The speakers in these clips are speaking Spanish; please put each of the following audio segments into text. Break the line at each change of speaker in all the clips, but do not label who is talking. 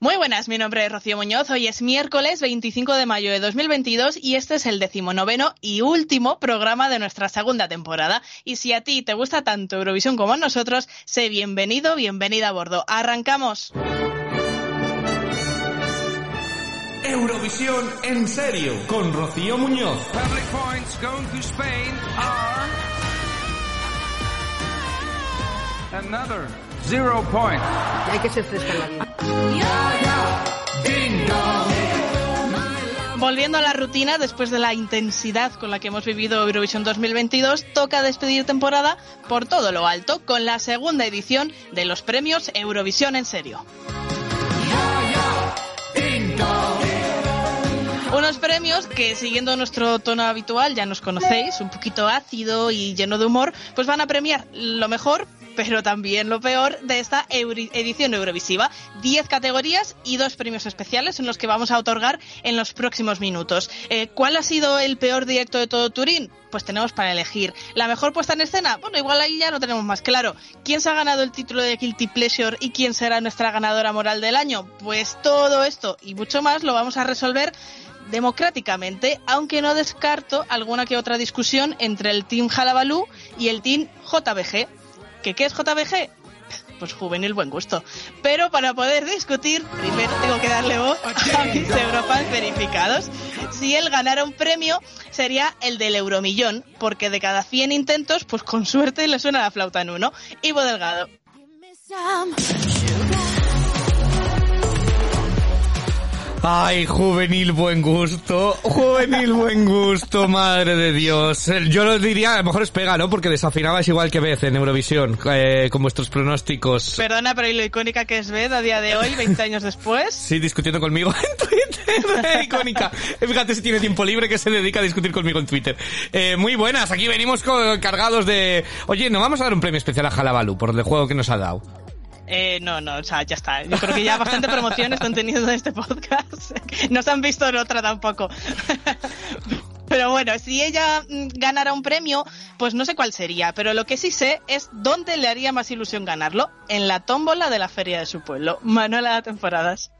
Muy buenas, mi nombre es Rocío Muñoz. Hoy es miércoles 25 de mayo de 2022 y este es el decimonoveno y último programa de nuestra segunda temporada. Y si a ti te gusta tanto Eurovisión como a nosotros, sé bienvenido, bienvenida a bordo. ¡Arrancamos!
Eurovisión en serio con Rocío Muñoz.
Public points going to Spain are another zero point.
Hay que ser fresca en la vida.
Volviendo a la rutina, después de la intensidad con la que hemos vivido Eurovisión 2022, toca despedir temporada por todo lo alto con la segunda edición de los premios Eurovisión en serio. Unos premios que, siguiendo nuestro tono habitual, ya nos conocéis, un poquito ácido y lleno de humor, pues van a premiar lo mejor, pero también lo peor de esta edición Eurovisiva. Diez categorías y dos premios especiales en los que vamos a otorgar en los próximos minutos. Eh, ¿Cuál ha sido el peor directo de todo Turín? Pues tenemos para elegir. ¿La mejor puesta en escena? Bueno, igual ahí ya no tenemos más claro. ¿Quién se ha ganado el título de Guilty Pleasure y quién será nuestra ganadora moral del año? Pues todo esto y mucho más lo vamos a resolver democráticamente, aunque no descarto alguna que otra discusión entre el Team Jalabalú y el Team JBG. ¿Que qué es JBG? Pues juvenil buen gusto. Pero para poder discutir, primero tengo que darle voz a mis eurofans verificados. Si él ganara un premio, sería el del Euromillón, porque de cada 100 intentos, pues con suerte le suena la flauta en uno. Ivo Delgado.
Ay, juvenil buen gusto, juvenil buen gusto, madre de Dios. Eh, Yo lo diría, a lo mejor es pega, ¿no? Porque desafinabais igual que Beth en Eurovisión, eh, con vuestros pronósticos.
Perdona, pero ¿y lo icónica que es Beth a día de hoy, 20 años después?
Sí, discutiendo conmigo en Twitter, icónica. Fíjate si tiene tiempo libre que se dedica a discutir conmigo en Twitter. Eh, muy buenas, aquí venimos cargados de... Oye, ¿no vamos a dar un premio especial a Jalabalu por el juego que nos ha dado?
Eh, no, no, o sea, ya está. Yo creo que ya bastante promoción están teniendo en este podcast. No se han visto en otra tampoco. Pero bueno, si ella mm, ganara un premio, pues no sé cuál sería, pero lo que sí sé es dónde le haría más ilusión ganarlo, en la tómbola de la feria de su pueblo. Manuela Temporadas.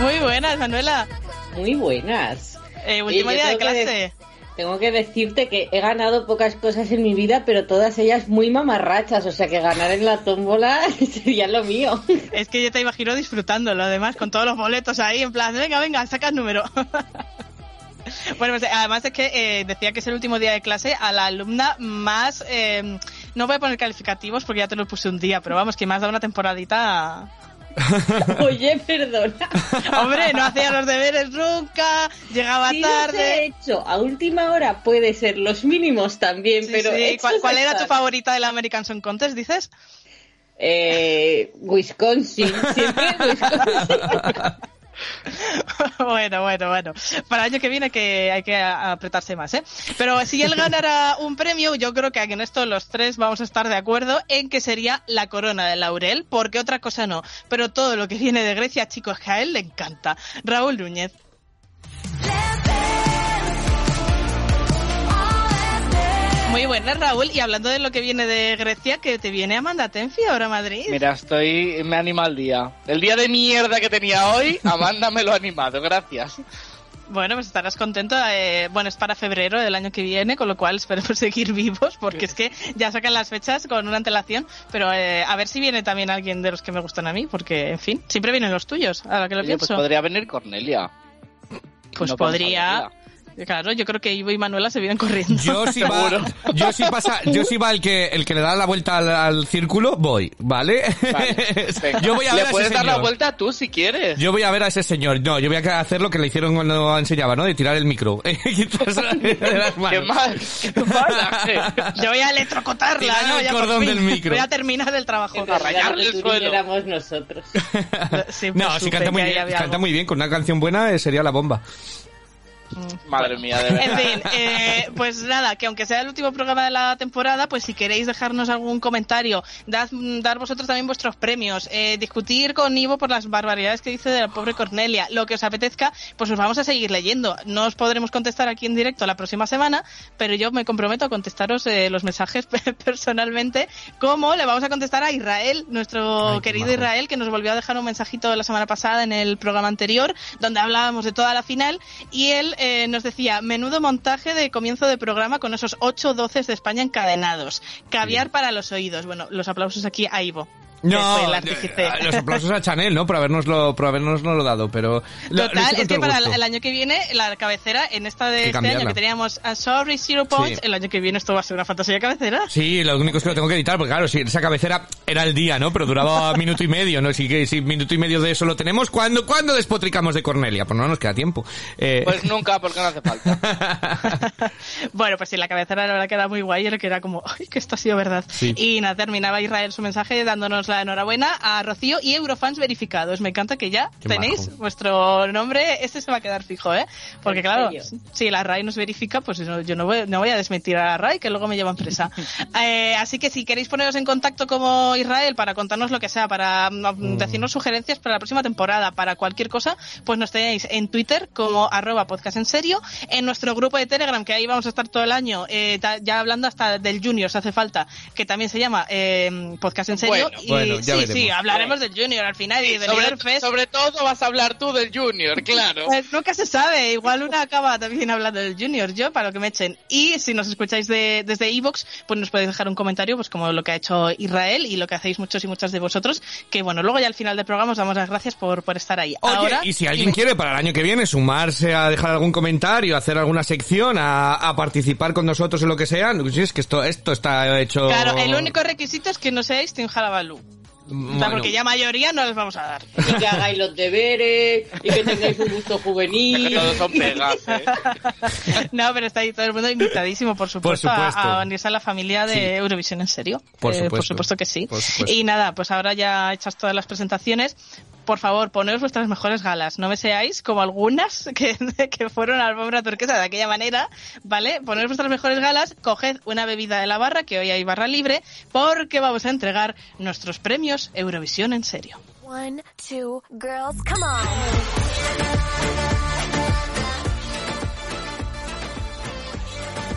Muy buenas, Manuela.
Muy buenas.
Eh, último día de clase.
Tengo que decirte que he ganado pocas cosas en mi vida, pero todas ellas muy mamarrachas, o sea que ganar en la tómbola sería lo mío.
Es que yo te imagino disfrutándolo, además, con todos los boletos ahí, en plan, venga, venga, saca el número. bueno, pues además es que eh, decía que es el último día de clase a la alumna más... eh, no voy a poner calificativos porque ya te lo puse un día, pero vamos, que más da una temporadita...
Oye, perdona.
Hombre, no hacía los deberes nunca, llegaba tarde...
hecho a última hora puede ser los mínimos también,
Sí,
pero
sí. ¿Cuál, cuál era tu favorita del American Song Contest, dices?
Eh, Wisconsin, siempre Wisconsin.
bueno, bueno, bueno. Para el año que viene que hay que apretarse más, ¿eh? Pero si él ganara un premio, yo creo que en esto los tres vamos a estar de acuerdo en que sería la corona de laurel, porque otra cosa no. Pero todo lo que viene de Grecia, chicos, que a él le encanta. Raúl Núñez. Muy buenas, Raúl. Y hablando de lo que viene de Grecia, que te viene Amanda Tenfi ahora a Madrid.
Mira, estoy. Me anima el día. El día de mierda que tenía hoy, Amanda me lo ha animado, gracias.
Bueno, pues estarás contento. eh, bueno, es para febrero del año que viene, con lo cual esperemos seguir vivos, porque es que ya sacan las fechas con una antelación. Pero eh, a ver si viene también alguien de los que me gustan a mí, porque, en fin, siempre vienen los tuyos, ahora que lo
Oye, pues
pienso.
podría venir Cornelia.
Pues
No a
podría. Claro, yo creo que Ivo y Manuela se vienen corriendo.
Yo si va, yo si pasa, yo si va el que, el que le da la vuelta al, al círculo, voy, ¿vale? Yo voy a ver
Le
a
puedes
ese
dar la
señor.
vuelta tú si quieres.
Yo voy a ver a ese señor. No, yo voy a hacer lo que le hicieron cuando enseñaba, ¿no? De tirar el micro.
¿Qué mal? ¿Qué pasa?
Yo voy a electrocutarla,
Tirar
¿no?
el cordón del micro.
Voy a terminar el trabajo.
A rayarle el suelo.
éramos nosotros.
Sí,
No,
pues
si canta muy bien, canta muy bien. Con una canción buena eh, sería la bomba.
Madre mía, de verdad.
En fin, eh, pues nada, que aunque sea el último programa de la temporada, pues si queréis dejarnos algún comentario, dad- dar vosotros también vuestros premios, eh, discutir con Ivo por las barbaridades que dice de la pobre Cornelia, lo que os apetezca, pues os vamos a seguir leyendo. No os podremos contestar aquí en directo la próxima semana, pero yo me comprometo a contestaros eh, los mensajes personalmente, como le vamos a contestar a Israel, nuestro
Ay,
querido
majo.
Israel, que nos volvió a dejar un mensajito la semana pasada en el programa anterior, donde hablábamos de toda la final, y él eh, nos decía, menudo montaje de comienzo de programa con esos ocho doces de España encadenados. Caviar para los oídos. Bueno, los aplausos aquí a Ivo.
No, eh, los aplausos a Chanel, ¿no? Por habernoslo, por habernoslo dado, pero... lo- lo
Total, es que para
gusto.
el año que viene, la cabecera, en esta de
Que
este
cambiarla.
año que teníamos a Sorry Zero Points,
Sí.
el año que viene esto va a ser una fantasía de cabecera.
Sí, lo único es que lo tengo que editar, porque claro, si esa cabecera era el día, ¿no? Pero duraba minuto y medio, ¿no? Si, que- si minuto y medio de eso lo tenemos, ¿cuándo, ¿cuándo despotricamos de Cornelia? Pues no nos queda tiempo. Eh,
Pues nunca, porque no hace falta.
bueno, pues sí, la cabecera la verdad que era muy guay, era que era como, ay, que esto ha sido verdad.
Sí.
Y nada, terminaba Israel su mensaje dándonos la enhorabuena a Rocío y Eurofans verificados. Me encanta que ya
Qué
tenéis
majo.
vuestro nombre, este se va a quedar fijo, ¿eh? Porque
¿En
claro, si la RAI nos verifica, pues no- yo no voy, no voy a desmentir a la RAI, que luego me llevan presa. Eh, así que si queréis poneros en contacto como Israel para contarnos lo que sea, para mm, decirnos sugerencias para la próxima temporada, para cualquier cosa, pues nos tenéis en Twitter como arroba podcast en serio, en nuestro grupo de Telegram, que ahí vamos a estar todo el año, eh, ya hablando hasta del Junior, si hace falta, que también se llama eh, podcast en serio.
Bueno,
y
bueno, ya
sí,
veremos.
sí, hablaremos del Junior al final y del
sobre,
Fest.
sobre todo vas a hablar tú del Junior, claro.
Pues nunca se sabe, igual una acaba también hablando del Junior, yo para lo que me echen. Y si nos escucháis de, desde Evox, pues nos podéis dejar un comentario, pues como lo que ha hecho Israel y lo que hacéis muchos y muchas de vosotros, que bueno, luego ya al final del programa os damos las gracias por, por estar ahí.
Oye,
Ahora,
y si alguien quiere para el año que viene sumarse a dejar algún comentario, a hacer alguna sección, a, a participar con nosotros en lo que sea, pues es que esto, esto está hecho...
Claro, el único requisito es que no seáis Team Jalabalú. O sea,
Bueno,
porque ya mayoría no les vamos a dar.
Y que hagáis los deberes, y que tengáis un gusto juvenil.
todos son pegas, ¿eh?
no, pero está ahí todo el mundo invitadísimo, por supuesto, a-
supuesto.
A, unirse a la familia de
Sí.
Eurovisión en serio.
Por
Eh,
supuesto.
por supuesto que sí.
Por supuesto.
Y nada, pues ahora ya hechas todas las presentaciones, por favor, poneos vuestras mejores galas. No me seáis como algunas que, que fueron a la alfombra turquesa de aquella manera, ¿vale? Poneos vuestras mejores galas, coged una bebida de la barra, que hoy hay barra libre, porque vamos a entregar nuestros premios Eurovisión en serio.
One, two, girls, come on.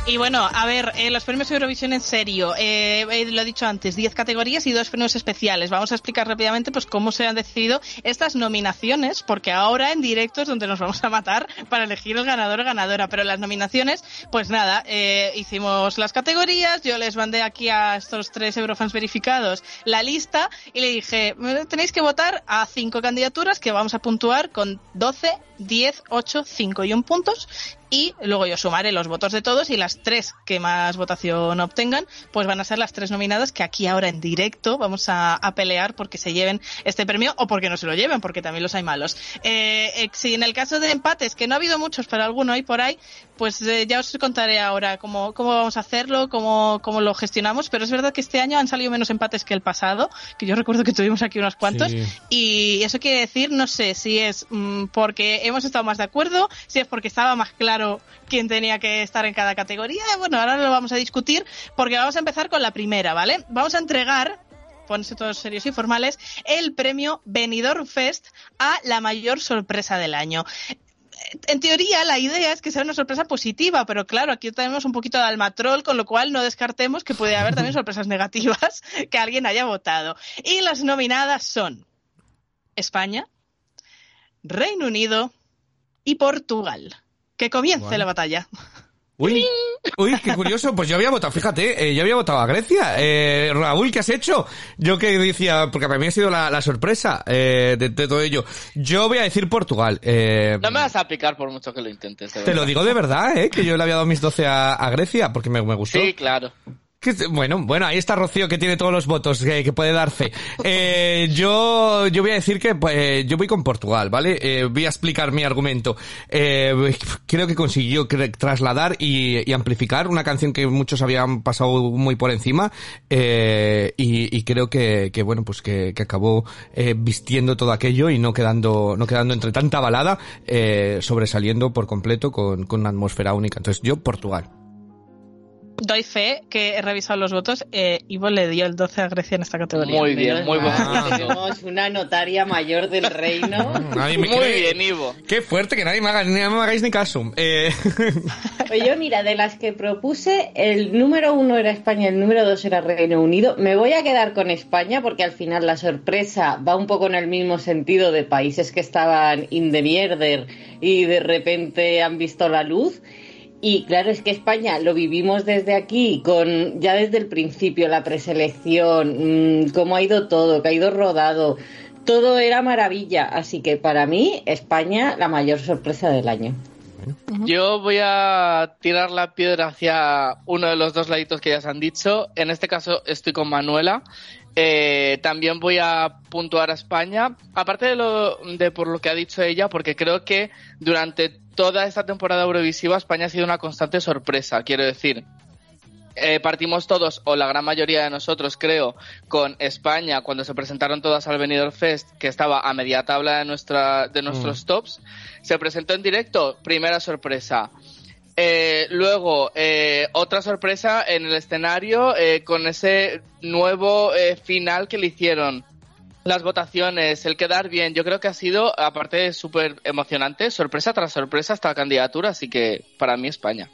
Y bueno, a ver, eh, los premios Eurovisión en serio, eh, eh, lo he dicho antes, 10 categorías y dos premios especiales. Vamos a explicar rápidamente pues cómo se han decidido estas nominaciones, porque ahora en directo es donde nos vamos a matar para elegir el ganador o ganadora. Pero las nominaciones, pues nada, eh, hicimos las categorías, yo les mandé aquí a estos tres Eurofans verificados la lista y le dije, tenéis que votar a cinco candidaturas que vamos a puntuar con 12, 10, 8, 5 y un puntos y luego yo sumaré los votos de todos y las tres que más votación obtengan, pues van a ser las tres nominadas que aquí ahora en directo vamos a, a pelear porque se lleven este premio o porque no se lo lleven, porque también los hay malos. Eh, eh, si en el caso de empates, que no ha habido muchos, pero alguno hay por ahí, pues eh, ya os contaré ahora cómo, cómo vamos a hacerlo, cómo, cómo lo gestionamos, pero es verdad que este año han salido menos empates que el pasado, que yo recuerdo que tuvimos aquí unos cuantos,
Sí.
y eso quiere decir, no sé, si es mm, porque hemos estado más de acuerdo, si es porque estaba más claro quién tenía que estar en cada categoría. Bueno, ahora lo vamos a discutir porque vamos a empezar con la primera, ¿vale? Vamos a entregar ponerse todos serios y formales, el premio Benidorm Fest a la mayor sorpresa del año. En teoría, la idea es que sea una sorpresa positiva, pero claro, aquí tenemos un poquito de almatrol, con lo cual no descartemos que puede haber también sorpresas negativas que alguien haya votado. Y las nominadas son España, Reino Unido y Portugal. Que comience
Bueno.
la batalla.
Uy, uy, qué curioso. Pues yo había votado, fíjate, eh, yo había votado a Grecia. Eh, Raúl, ¿qué has hecho? Yo que decía, porque para mí ha sido la, la sorpresa eh, de, de todo ello. Yo voy a decir Portugal. Eh,
No me vas a picar por mucho que lo intentes. de
te lo digo de verdad, eh, que yo le había dado mis 12 a, a Grecia, porque me, me gustó.
Sí, claro.
Bueno, bueno, ahí está Rocío que tiene todos los votos, que, que puede dar fe. Eh, yo, yo voy a decir que pues, yo voy con Portugal, ¿vale? Eh, voy a explicar mi argumento. Eh, creo que consiguió trasladar y, amplificar una canción que muchos habían pasado muy por encima eh, y, creo que, bueno, pues que, acabó eh, vistiendo todo aquello y no quedando, no quedando entre tanta balada, eh, sobresaliendo por completo con, con una atmósfera única. Entonces yo Portugal.
Doy fe que he revisado los votos. Eh, Ivo le dio el 12 a Grecia en esta categoría.
Muy bien,
Menos
muy buen
mal,
punto.
Tenemos una notaria mayor del reino.
Nadie me
Muy
cree.
bien, Ivo.
Qué fuerte que nadie me haga, ni me hagáis ni caso. Eh,
Pues yo, mira, de las que propuse, el número uno era España, el número dos era Reino Unido. Me voy a quedar con España porque al final la sorpresa va un poco en el mismo sentido de países que estaban in the mierder y de repente han visto la luz. Y claro, es que España lo vivimos desde aquí, con ya desde el principio, la preselección, mmm, cómo ha ido todo, que ha ido rodado. Todo era maravilla. Así que para mí, España, la mayor sorpresa del año.
Yo voy a tirar la piedra hacia uno de los dos laditos que ya se han dicho. En este caso estoy con Manuela. Eh, también voy a puntuar a España, aparte de, lo, de por lo que ha dicho ella, porque creo que durante toda esta temporada Eurovisiva España ha sido una constante sorpresa. Quiero decir, eh, partimos todos, o la gran mayoría de nosotros, creo, con España cuando se presentaron todas al Benidorm Fest, que estaba a media tabla de, nuestra, de nuestros tops. Se presentó en directo, primera sorpresa. Eh, luego, eh, otra sorpresa en el escenario eh, con ese nuevo eh, final que le hicieron. Las votaciones, el quedar bien, yo creo que ha sido, aparte súper emocionante, sorpresa tras sorpresa esta candidatura, así que para mí España.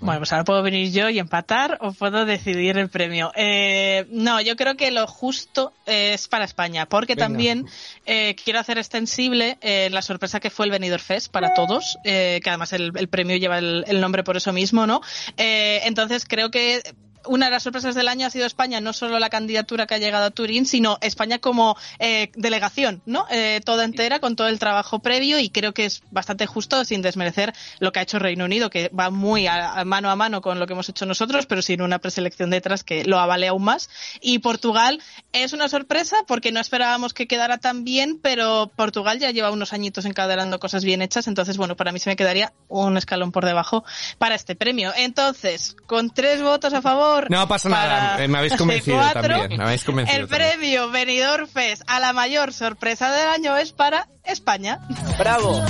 Bueno, pues ahora puedo venir yo y empatar o puedo decidir el premio. Eh, no, yo creo que lo justo es para España, porque
Venga.
también eh, quiero hacer extensible eh, la sorpresa que fue el Benidorm Fest para todos, eh, que además el, el premio lleva el, el nombre por eso mismo, ¿no? Eh, entonces creo que una de las sorpresas del año ha sido España, no solo la candidatura que ha llegado a Turín, sino España como eh, delegación, ¿no? Eh, toda entera, con todo el trabajo previo y creo que es bastante justo, sin desmerecer lo que ha hecho Reino Unido, que va muy a, mano a mano con lo que hemos hecho nosotros, pero sin una preselección detrás que lo avale aún más. Y Portugal es una sorpresa porque no esperábamos que quedara tan bien, pero Portugal ya lleva unos añitos encadenando cosas bien hechas, entonces, bueno, para mí se me quedaría un escalón por debajo para este premio. Entonces, con tres votos a favor.
No pasa nada, eh, me habéis convencido
cuatro,
también, me habéis convencido
El
también.
premio Benidorm Fest a la mayor sorpresa del año es para España.
¡Bravo!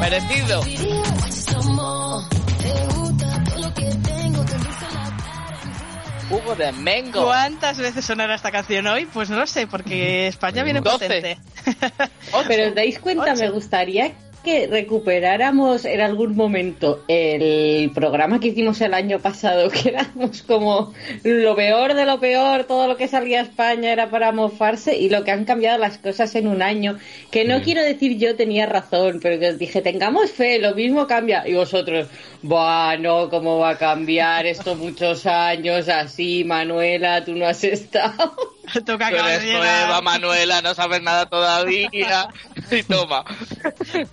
¡Merecido! Jugo de Mengo.
¿Cuántas veces sonará esta canción hoy? Pues no lo sé, porque España viene
Doce.
potente.
Pero os dais cuenta, me gustaría que recuperáramos en algún momento el programa que hicimos el año pasado, que éramos como lo peor de lo peor, todo lo que salía a España era para mofarse y lo que han cambiado las cosas en un año, que no
Sí.
quiero decir yo tenía razón, pero que os dije, tengamos fe, lo mismo cambia. Y vosotros, bueno, ¿cómo va a cambiar esto muchos años así, Manuela? Tú no has estado.
Tú que
Tú nueva, Manuela, no sabes nada todavía. Y toma.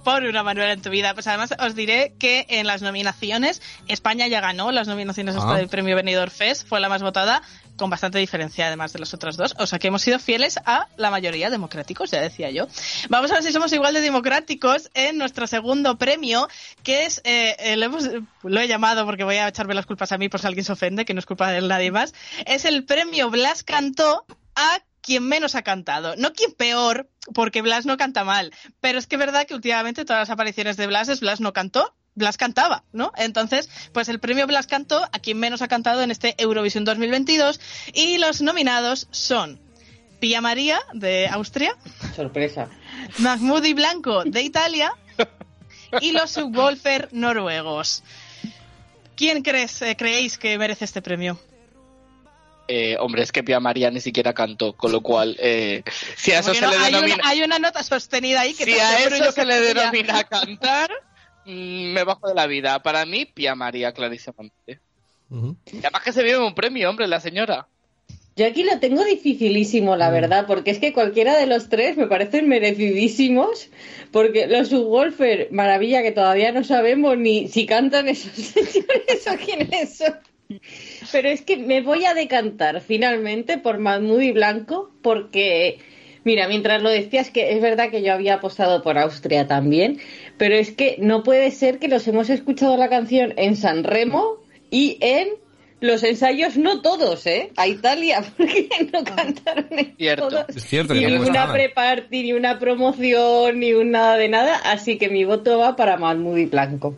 Pon una Manuela en tu vida. Pues además os diré que en las nominaciones España ya ganó las nominaciones hasta
Ah.
del premio Benidorm Fest, fue la más votada con bastante diferencia además de las otras dos. O sea que hemos sido fieles a la mayoría democráticos, ya decía yo. Vamos a ver si somos igual de democráticos en nuestro segundo premio, que es, eh, eh, lo, hemos- lo he llamado porque voy a echarme las culpas a mí por si alguien se ofende, que no es culpa de nadie más. Es el premio Blas Cantó a quien menos ha cantado. No quien peor, porque Blas no canta mal. Pero es que es verdad que últimamente todas las apariciones de Blas es Blas no cantó. Blas cantaba, ¿no? Entonces, pues el premio Blas cantó a quien menos ha cantado en este Eurovisión 2022 y los nominados son Pia María de Austria,
Sorpresa.
Mahmoud y Blanco de Italia y los Subwolfer noruegos. ¿Quién crees, eh, creéis que merece este premio?
Eh, hombre, es que Pia María ni siquiera cantó, con lo cual, eh, si a eso se
no,
le
hay, una,
denomina,
hay una nota sostenida ahí que
si a eso se le denomina cantar, mm, me bajo de la vida. Para mí, Pia María, clarísimamente. Y además que se vive un premio, hombre, la señora.
Yo aquí lo tengo dificilísimo, la verdad, porque es que cualquiera de los tres me parecen merecidísimos, porque los Subwoofer, maravilla que todavía no sabemos ni si cantan esos señores o quiénes son. Pero es que me voy a decantar finalmente por Mahmoud y Blanco porque, mira, mientras lo decías que es verdad que yo había apostado por Austria también, pero es que no puede ser que los hemos escuchado la canción en San Remo y en los ensayos no todos, ¿eh? A Italia, porque no cantaron en
Cierto.
todos.
Es cierto,
Ni
no
una pre-party, ni una promoción, ni un nada de nada, así que mi voto va para Mahmoud y Blanco.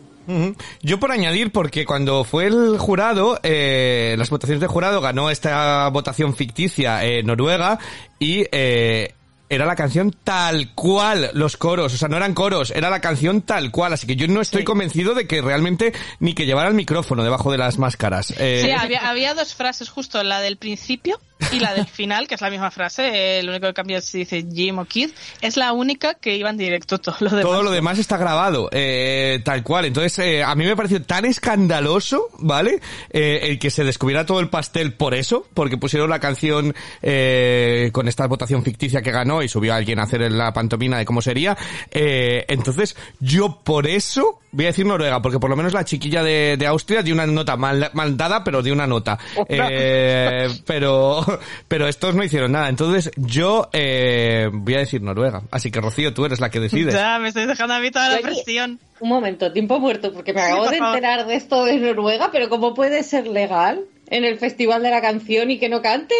Yo por añadir, porque cuando fue el jurado, eh, las votaciones de jurado ganó esta votación ficticia eh, Noruega y eh, era la canción tal cual los coros, o sea, no eran coros, era la canción tal cual, así que yo no estoy convencido de que realmente ni que llevara el micrófono debajo de las máscaras. Eh,
Sí, había, había dos frases justo, la del principio y la del final, que es la misma frase, eh, lo único que cambia es si dice Jim o Kid, es la única que iba en directo, todo lo demás.
Todo lo demás está grabado, eh, tal cual. Entonces, eh, a mí me pareció tan escandaloso, ¿vale? Eh, el que se descubriera todo el pastel por eso, porque pusieron la canción eh, con esta votación ficticia que ganó y subió a alguien a hacer la pantomina de cómo sería. Eh, entonces, yo por eso voy a decir Noruega, porque por lo menos la chiquilla de, de Austria dio una nota mal, mal dada, pero dio una nota. Eh, pero, pero estos no hicieron nada. Entonces, yo eh, voy a decir Noruega. Así que, Rocío, tú eres la que decides.
Ya, me estoy dejando a mí toda la
Oye,
presión.
Un momento, tiempo muerto, porque me
Sí,
acabo
por
de enterar de esto de Noruega, pero ¿cómo puede ser legal en el Festival de la Canción y que no canten?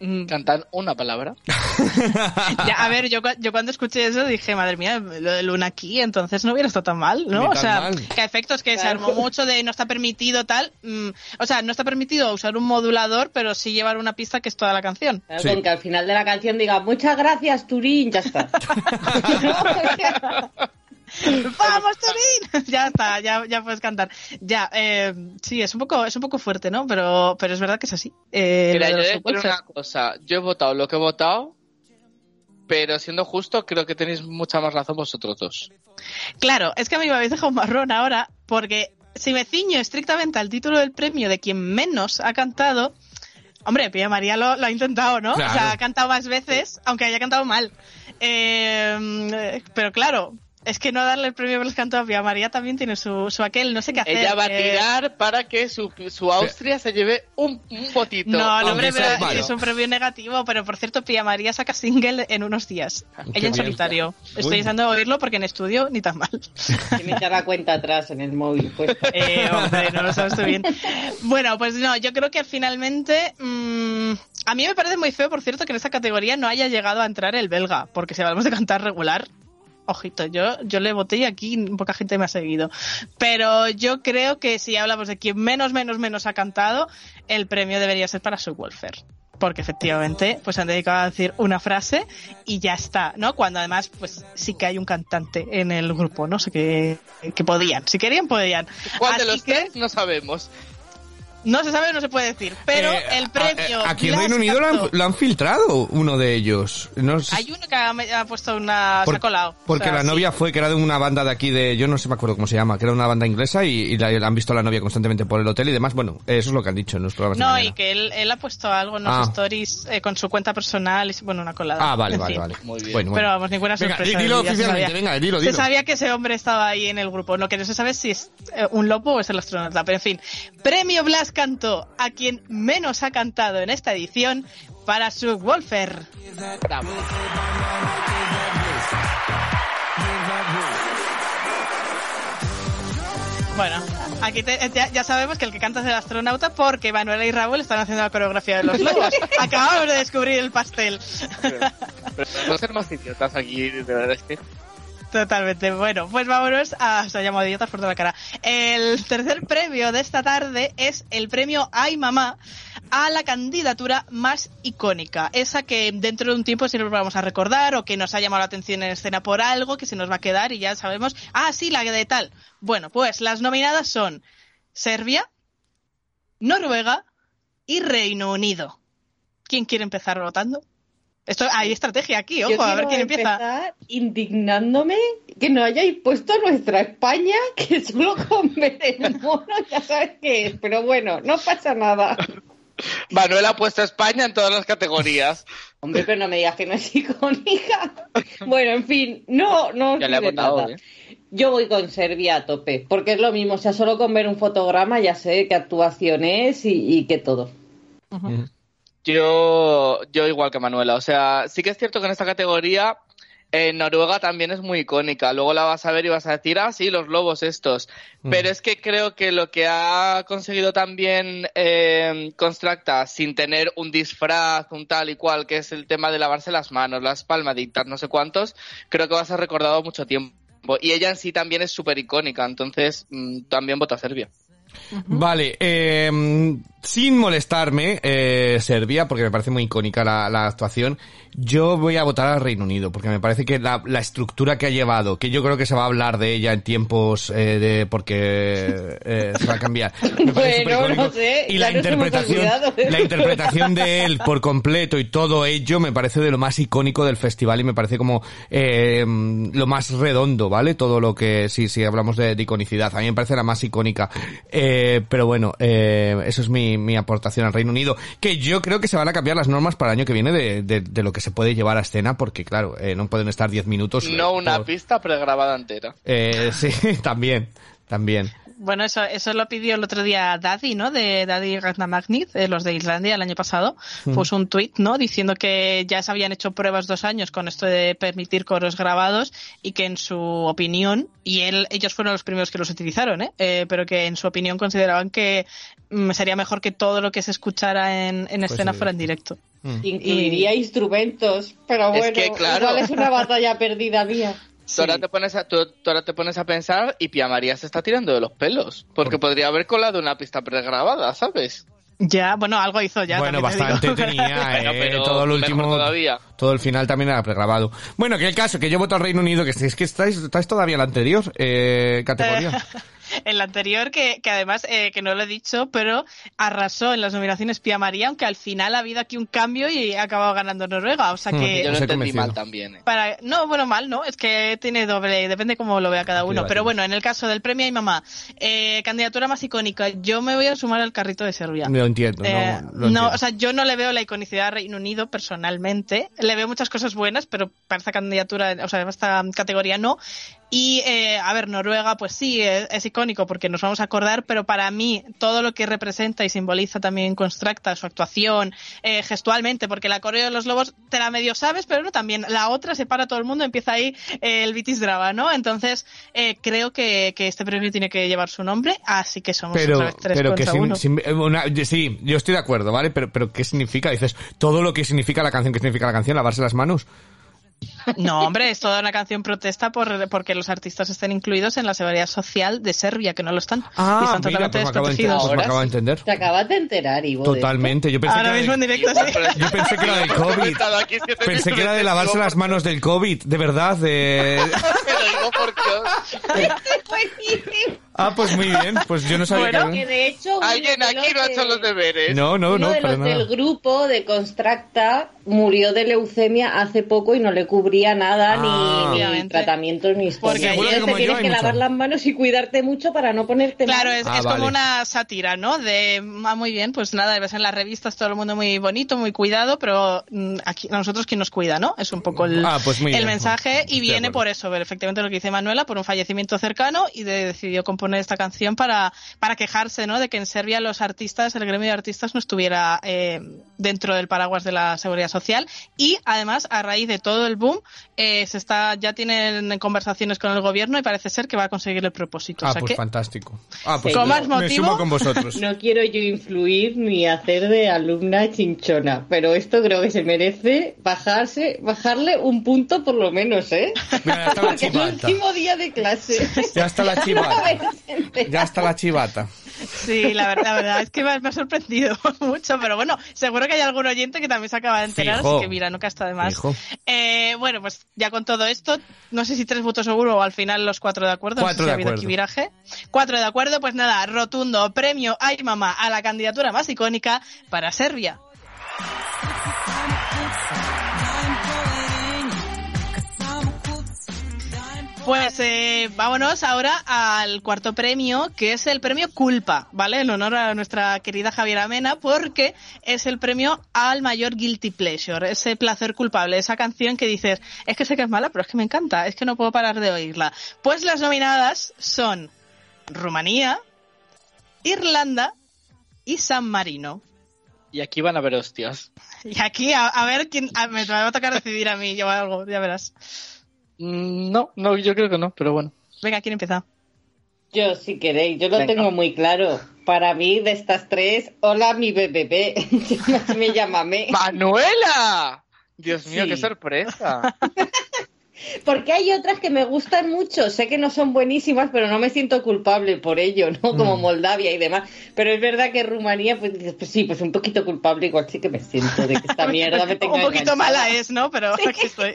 Mm,
Cantan una palabra.
Ya, a ver, yo, yo cuando escuché eso dije, madre mía, lo de Luna aquí, entonces no hubiera estado tan mal, ¿no?
tan
O sea,
mal.
que a efectos que se
Claro.
armó mucho de no está permitido tal. mm, o sea, no está permitido usar un modulador, pero sí llevar una pista que es toda la canción.
Claro,
Sí.
Con que al final de la canción diga muchas gracias, Turín, ya está.
¡Vamos, Turín! ya está, ya, ya puedes cantar. Ya, eh, sí, es un poco, es un poco fuerte, ¿no? Pero, pero es verdad que es así. Eh,
Mira, yo una cosa. Yo he votado lo que he votado, pero siendo justo, creo que tenéis mucha más razón vosotros dos.
Claro, es que a mí me habéis dejado marrón ahora, porque si me ciño estrictamente al título del premio de quien menos ha cantado, hombre, Pía María lo, lo ha intentado, ¿no?
Claro.
O sea, ha cantado más veces, aunque haya cantado mal. Eh, pero claro, es que no darle el premio por los cantos a Pía María también tiene su, su aquel, no sé qué hacer.
Ella va a
eh,
tirar para que su, su Austria se lleve un, un votito.
No, no, hombre, pero es un premio negativo, pero por cierto, Pía María saca single en unos días. Ella en
bien.
solitario. Estoy
Uy.
deseando oírlo porque en estudio ni tan mal.
Tiene ya la cuenta atrás en el móvil. Pues.
Eh, hombre, no lo sabes tú bien. Bueno, pues no, yo creo que finalmente. mm, a mí me parece muy feo, por cierto, que en esta categoría no haya llegado a entrar el belga, porque si hablamos de cantar regular. Ojito, yo, yo le voté y aquí poca gente me ha seguido. Pero yo creo que si hablamos de quien menos, menos, menos ha cantado, el premio debería ser para su Wolfer. Porque efectivamente, pues se han dedicado a decir una frase y ya está, ¿no? Cuando además, pues sí que hay un cantante en el grupo, ¿no? sé que, que podían. Si querían, podían.
¿Cuál de los
que-
tres? No sabemos.
No se sabe, no se puede decir. Pero
Eh,
el premio.
a- Aquí en Reino Unido lo han,
Cantó.
lo han filtrado, uno de ellos. No sé-
Hay uno que ha, ha puesto una.
por-
se ha colado.
Porque
O sea,
la
sí.
novia fue, que era de una banda de aquí de, yo no sé me acuerdo cómo se llama, que era una banda inglesa y, y la, la han visto a la novia constantemente por el hotel y demás. Bueno, eso es lo que han dicho en los programas
No, y que él, él ha puesto algo en los
Ah.
stories eh, con su cuenta personal y bueno, una colada.
Ah, vale,
En
vale,
fin.
vale.
Muy bien.
Bueno,
Pero vamos, ninguna sorpresa.
di- dilo
se
oficialmente,
sabía.
venga, dilo,
Se
dilo.
sabía que ese hombre estaba ahí en el grupo. Lo que no se sabe es si es eh, un lobo o es el astronauta. Pero en fin, premio Blas Cantó a quien menos ha cantado en esta edición para su Wolfer.
Bravo.
Bueno, aquí te- ya, ya sabemos que el que canta es el astronauta porque Manuela y Raúl están haciendo la coreografía de los lobos. Acabamos de descubrir el pastel.
Pero no ser más idiotas aquí, de verdad es que.
Totalmente. Bueno, pues vámonos a... Se ha llamado idiotas por toda la cara. El tercer premio de esta tarde es el premio Ay Mamá a la candidatura más icónica. Esa que dentro de un tiempo siempre vamos a recordar o que nos ha llamado la atención en escena por algo que se nos va a quedar y ya sabemos, ah, sí, la de tal. Bueno, pues las nominadas son Serbia, Noruega y Reino Unido. ¿Quién quiere empezar votando? Esto, hay estrategia aquí,
Yo
ojo, a ver quién empieza.
indignándome que no hayáis puesto nuestra España, que solo con ver el mono ya sabes qué es. Pero bueno, no pasa nada.
Manuel ha puesto a España en todas las categorías.
Hombre, pero no me digas que no es icónica. Bueno, en fin, no, no
Ya le ha
diré
votado,
nada.
¿eh?
yo voy con Serbia a tope, porque es lo mismo, o sea, solo con ver un fotograma ya sé qué actuación es y, y qué todo.
Yo, yo igual que Manuela. O sea, sí que es cierto que en esta categoría eh, Noruega también es muy icónica. Luego la vas a ver y vas a decir, ah, sí, los lobos estos. Pero es que creo que lo que ha conseguido también eh, Constracta, sin tener un disfraz, un tal y cual, que es el tema de lavarse las manos, las palmaditas, no sé cuántos, creo que va a ser recordado mucho tiempo. Y ella en sí también es súper icónica, entonces mm, también vota Serbia.
Vale, eh, sin molestarme, eh, Serbia, porque me parece muy icónica la, la actuación, yo voy a votar al Reino Unido, porque me parece que la, la estructura que ha llevado, que yo creo que se va a hablar de ella en tiempos eh, de, porque eh, se va a cambiar. Me parece
Bueno, no sé,
y la interpretación,
olvidado.
la interpretación de él por completo y todo ello me parece de lo más icónico del festival y me parece como eh, lo más redondo, ¿vale? Todo lo que, sí, sí, hablamos de, de iconicidad. A mí me parece la más icónica. Eh, pero bueno, eh, eso es mi, mi aportación al Reino Unido. Que yo creo que se van a cambiar las normas para el año que viene de, de, de lo que se puede llevar a escena, porque claro, eh, no pueden estar 10 minutos. eh,
No una
por-
pista pregrabada entera.
Eh, sí, también, también.
Bueno, eso, eso lo pidió el otro día Daddy, ¿no? De Daddy Ragnamagnit, de los de Islandia, el año pasado. Puso un tuit, ¿no? Diciendo que ya se habían hecho pruebas dos años con esto de permitir coros grabados y que en su opinión, y él, ellos fueron los primeros que los utilizaron, ¿eh? Eh, pero que en su opinión consideraban que mm, sería mejor que todo lo que se escuchara en, en escena
sí.
fuera en directo.
Incluiría instrumentos, pero
Es
bueno,
que, claro.
igual es una batalla perdida mía.
Tú, ahora te pones a, tú- tú ahora te pones a pensar y Pia María se está tirando de los pelos. Porque podría haber colado una pista pregrabada, ¿sabes?
Ya, bueno, algo hizo ya.
bueno,
te
bastante
digo.
tenía,
Bueno,
eh,
pero
todo lo último,
todavía.
todo el final también era pregrabado. Bueno, que el caso, que yo voto al Reino Unido, que es que estáis, estáis todavía en la anterior eh, categoría.
En la anterior, que, que además, eh, que no lo he dicho, pero arrasó en las nominaciones Pia María, aunque al final ha habido aquí un cambio y ha acabado ganando Noruega. O sea
Hmm.
que.
Yo lo entendí
convencido.
mal también. ¿eh?
Para, no, bueno, mal, ¿no? Es que tiene doble, depende cómo lo vea cada uno. Pero bueno, en el caso del premio y mamá, eh, candidatura más icónica, yo me voy a sumar al carrito de Serbia.
Lo entiendo,
Eh,
no, lo
no, o sea, yo no le veo la iconicidad a Reino Unido personalmente. Le veo muchas cosas buenas, pero para esta candidatura, o sea, para esta categoría no. Y, eh, a ver, Noruega, pues sí, es, es icónico porque nos vamos a acordar, pero para mí todo lo que representa y simboliza también Constracta, su actuación, eh, gestualmente, porque la coreo de los lobos te la medio sabes, pero no también. La otra se para todo el mundo, empieza ahí eh, el Vitis Drava, ¿no? Entonces, eh, creo que, que este premio tiene que llevar su nombre, así que somos
pero,
otra vez tres
pero que sin- sin- eh, una- sí, yo estoy de acuerdo, ¿vale? Pero, pero ¿qué significa? Dices, todo lo que significa la canción, ¿qué significa la canción? Lavarse las manos.
No, hombre, es toda una canción protesta por porque los artistas estén incluidos en la seguridad social de Serbia, que no lo están. y
Ah,
están
mira,
totalmente
pues me acabo de pues de entender.
Te acabas de enterar, Ivo.
Totalmente. Yo pensé
Ahora
que
mismo en
era de,
directo, sí.
yo pensé que era del COVID.
He estado aquí siete
Pensé que era de
minutos,
lavarse las manos del COVID, de verdad. De...
Digo
Ah, pues muy bien. Pues yo no sabía
Bueno,
que...
Que de hecho,
alguien
de
aquí no ha hecho los deberes.
No, no,
uno
no,
de
para
los
nada.
del grupo de Constracta murió de leucemia hace poco y no le cubría nada,
Ah.
ni, ni tratamientos ni
Porque
historia.
seguro
Y
que
te tienes que
mucho.
lavar las manos y cuidarte mucho para no ponerte
Claro,
mal.
es,
Ah,
es
vale.
como una sátira, ¿no? De, ah, muy bien, pues nada, ves en las revistas todo el mundo muy bonito, muy cuidado, pero mm, aquí a nosotros quién nos cuida, ¿no? Es un poco el,
Ah, pues
el mensaje y viene por eso, efectivamente lo que dice Manuela, por un fallecimiento cercano y de- decidió componer esta canción para, para quejarse, ¿no? De que en Serbia los artistas, el gremio de artistas no estuviera eh, dentro del paraguas de la seguridad social y además a raíz de todo el boom eh, se está ya tienen conversaciones con el gobierno y parece ser que va a conseguir el propósito.
Ah,
o sea
pues
que
fantástico. Ah, pues
Sí. Con
más
me
motivo.
sumo con vosotros.
No quiero yo influir ni hacer de alumna chinchona, pero esto creo que se merece bajarse, bajarle un punto por lo menos, ¿eh?
Mira, ya está la
Porque es el último día de clase.
Ya está la chivata. Ya está la chivata.
Sí, la verdad, la verdad es que me ha, me ha sorprendido mucho, pero bueno, seguro que hay algún oyente que también se acaba de enterar,
Fijo.
así que mira, nunca está de más. Eh, bueno, pues ya con todo esto, no sé si tres votos seguro o al final los cuatro de acuerdo,
Cuatro
no sé si
de
ha habido
acuerdo.
aquí viraje. Cuatro de acuerdo, pues nada, rotundo premio Ay Mamá a la candidatura más icónica para Serbia. Pues eh, vámonos ahora al cuarto premio, que es el premio Culpa, ¿vale? En honor a nuestra querida Javiera Mena, porque es el premio al mayor guilty pleasure, ese placer culpable, esa canción que dices, es que sé que es mala, pero es que me encanta, es que no puedo parar de oírla. Pues las nominadas son Rumanía, Irlanda y San Marino.
Y aquí van a ver hostias.
Y aquí, a, a ver quién. a- me va a tocar decidir a mí, yo algo, ya verás.
Mm, No, no, yo creo que no, pero bueno.
Venga, ¿quién empieza?
Yo, si queréis, yo lo
Venga.
tengo muy claro. Para mí, de estas tres, hola mi bebé. me llámame.
¡Manuela! Dios mío,
Sí.
qué sorpresa.
Porque hay otras que me gustan mucho. Sé que no son buenísimas, pero no me siento culpable por ello, ¿no? Como
Mm.
Moldavia y demás. Pero es verdad que Rumanía, pues dices, pues sí, pues un poquito culpable, igual sí que me siento de que esta mierda me tenga
Un poquito
enganchada.
mala es, ¿no? Pero aquí estoy.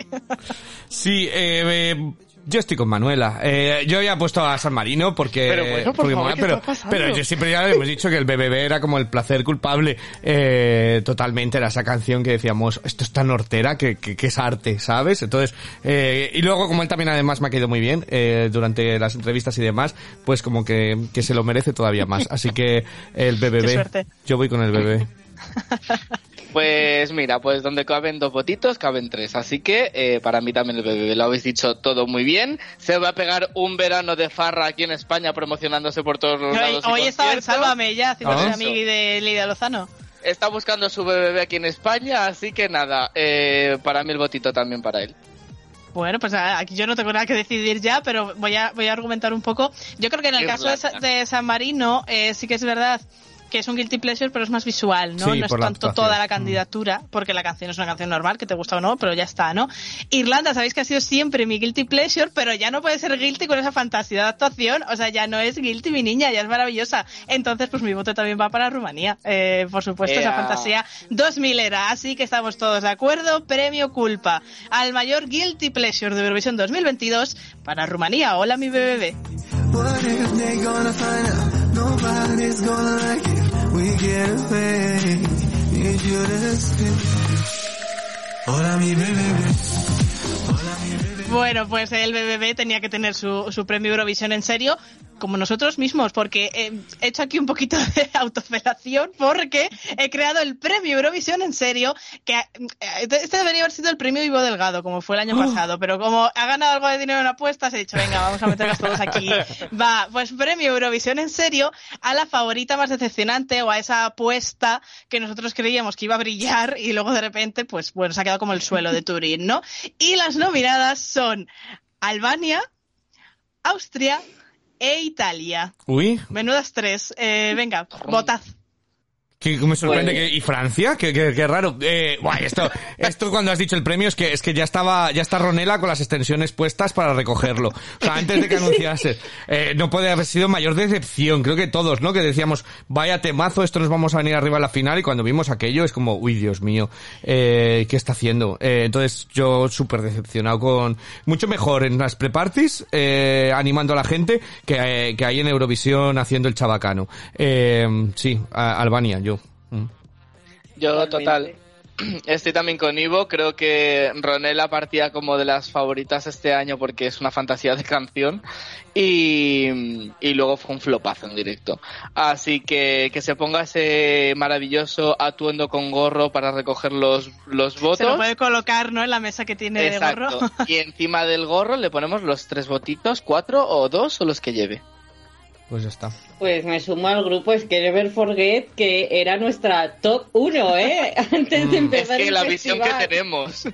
Sí, eh, eh, yo estoy con Manuela. Eh, yo ya he puesto a San Marino porque...
Pero bueno, por
porque
favor,
mola,
¿qué
pero,
está pasando?
pero yo siempre ya le hemos dicho que el BBB era como el placer culpable. Eh, totalmente era esa canción que decíamos, esto es tan hortera que, que, que es arte, ¿sabes? Entonces, eh, y luego como él también además me ha caído muy bien eh, durante las entrevistas y demás, pues como que, que se lo merece todavía más. Así que el
Qué
BBB,
suerte.
yo voy con el BBB.
Pues mira, pues donde caben dos votitos, caben tres. Así que eh, para mí también el BBB lo habéis dicho todo muy bien. Se va a pegar un verano de farra aquí en España promocionándose por todos los lados. y
hoy estaba en. Sálvame ya, haciéndose
Ah.
amiga de Lidia Lozano.
Está buscando su BBB aquí en España, así que nada, eh, para mí el votito también para él.
Bueno, pues ah, aquí yo no tengo nada que decidir ya, pero voy a, voy a argumentar un poco. Yo creo que en el caso de, de San Marino eh, sí que es verdad que es un guilty pleasure, pero es más visual, ¿no?
Sí,
no es
la
tanto
actuación.
toda la candidatura, porque la canción es una canción normal, que te gusta o no, pero ya está, ¿no? Irlanda, sabéis que ha sido siempre mi guilty pleasure, pero ya no puede ser guilty con esa fantasía de actuación, o sea, ya no es guilty mi niña, ya es maravillosa. Entonces, pues mi voto también va para Rumanía. Eh, por supuesto, esa
Ea.
fantasía 2000 era, así que estamos todos de acuerdo. Premio culpa al mayor guilty pleasure de Eurovisión 2022 para Rumanía. Hola, mi bebé. Bueno, pues el BBB tenía que tener su, su premio Eurovisión en serio, como nosotros mismos, porque eh, he hecho aquí un poquito de autofelación porque he creado el premio Eurovisión en serio, que eh, este debería haber sido el premio Ivo Delgado, como fue el año pasado, pero como ha ganado algo de dinero en apuestas, he dicho, venga, vamos a meterlos todos aquí. Va, pues premio Eurovisión en serio a la favorita más decepcionante o a esa apuesta que nosotros creíamos que iba a brillar y luego de repente, pues bueno, se ha quedado como el suelo de Turín, ¿no? Y las nominadas son Albania, Austria e Italia.
Uy,
Menudas tres. Eh, venga, votad.
Que me sorprende
Pues-
que y Francia, que, que, que raro. Eh, guay, esto, esto cuando has dicho el premio es que es que ya estaba, ya está Ronela con las extensiones puestas para recogerlo. O sea, antes de que anunciase. Eh, no puede haber sido mayor decepción. Creo que todos, ¿no? Que decíamos, vaya temazo, esto nos vamos a venir arriba a la final y cuando vimos aquello es como, uy, Dios mío, eh, ¿qué está haciendo? Eh, entonces yo súper decepcionado con, mucho mejor en las pre-parties, eh, animando a la gente que, eh, que hay en Eurovisión haciendo el chabacano. Eh, sí, a- Albania, yo. Mm.
Yo total. Estoy también con Ivo, creo que Ronela partía como de las favoritas este año porque es una fantasía de canción y, y luego fue un flopazo en directo. Así que que se ponga ese maravilloso atuendo con gorro para recoger los, los
Se lo
votos.
puede colocar, ¿no? En la mesa que tiene de gorro.
Y encima del gorro le ponemos los tres votitos, cuatro o dos o los que lleve.
Pues ya está.
Pues me sumo al grupo, es que Never Forget que era nuestra top 1, ¿eh? Antes de
Es
empezar
que
el
la visión que
festival.
tenemos.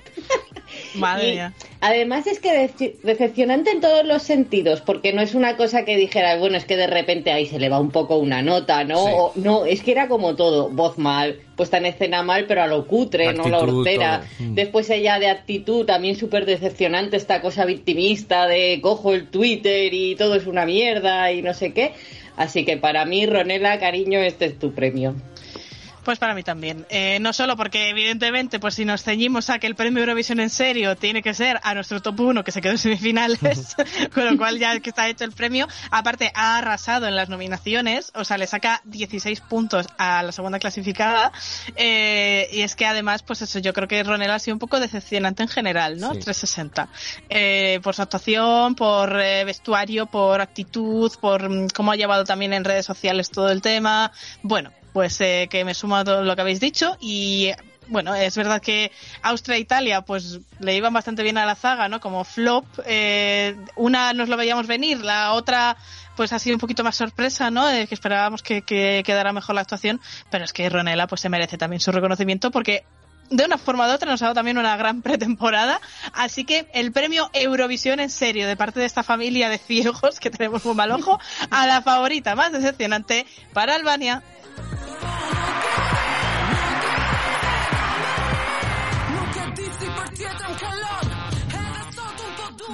Madre
Y
mía.
Además es que dece- decepcionante en todos los sentidos, porque no es una cosa que dijera, bueno, es que de repente ahí se le va un poco una nota, ¿no?
Sí.
O- no, es que era como todo, voz mal, puesta en escena mal, pero a lo cutre, no la
Actitud,
hortera.
Mm.
Después ella de actitud, también súper decepcionante, esta cosa victimista de cojo el Twitter y todo es una mierda y no sé qué. Así que para mí, Ronela, cariño, este es tu premio.
Pues para mí también. Eh, no solo porque, evidentemente, pues si nos ceñimos a que el premio Eurovisión en serio tiene que ser a nuestro top 1 que se quedó en semifinales, con lo cual ya que está hecho el premio, aparte ha arrasado en las nominaciones, o sea, le saca 16 puntos a la segunda clasificada, eh, y es que además, pues eso, yo creo que Ronel ha sido un poco decepcionante en general, ¿no?
Sí.
360. Eh, por su actuación, por eh, vestuario, por actitud, por mm, cómo ha llevado también en redes sociales todo el tema. Bueno, pues eh, que me sumo a todo lo que habéis dicho y bueno, es verdad que Austria e Italia pues le iban bastante bien a la zaga, ¿no? Como flop. Eh, una nos lo veíamos venir, la otra pues ha sido un poquito más sorpresa, ¿no? Eh, que esperábamos que, que quedara mejor la actuación, pero es que Ronela pues se merece también su reconocimiento porque de una forma u otra nos ha dado también una gran pretemporada. Así que el premio Eurovisión en serio de parte de esta familia de ciegos que tenemos muy mal ojo a la favorita más decepcionante para Albania.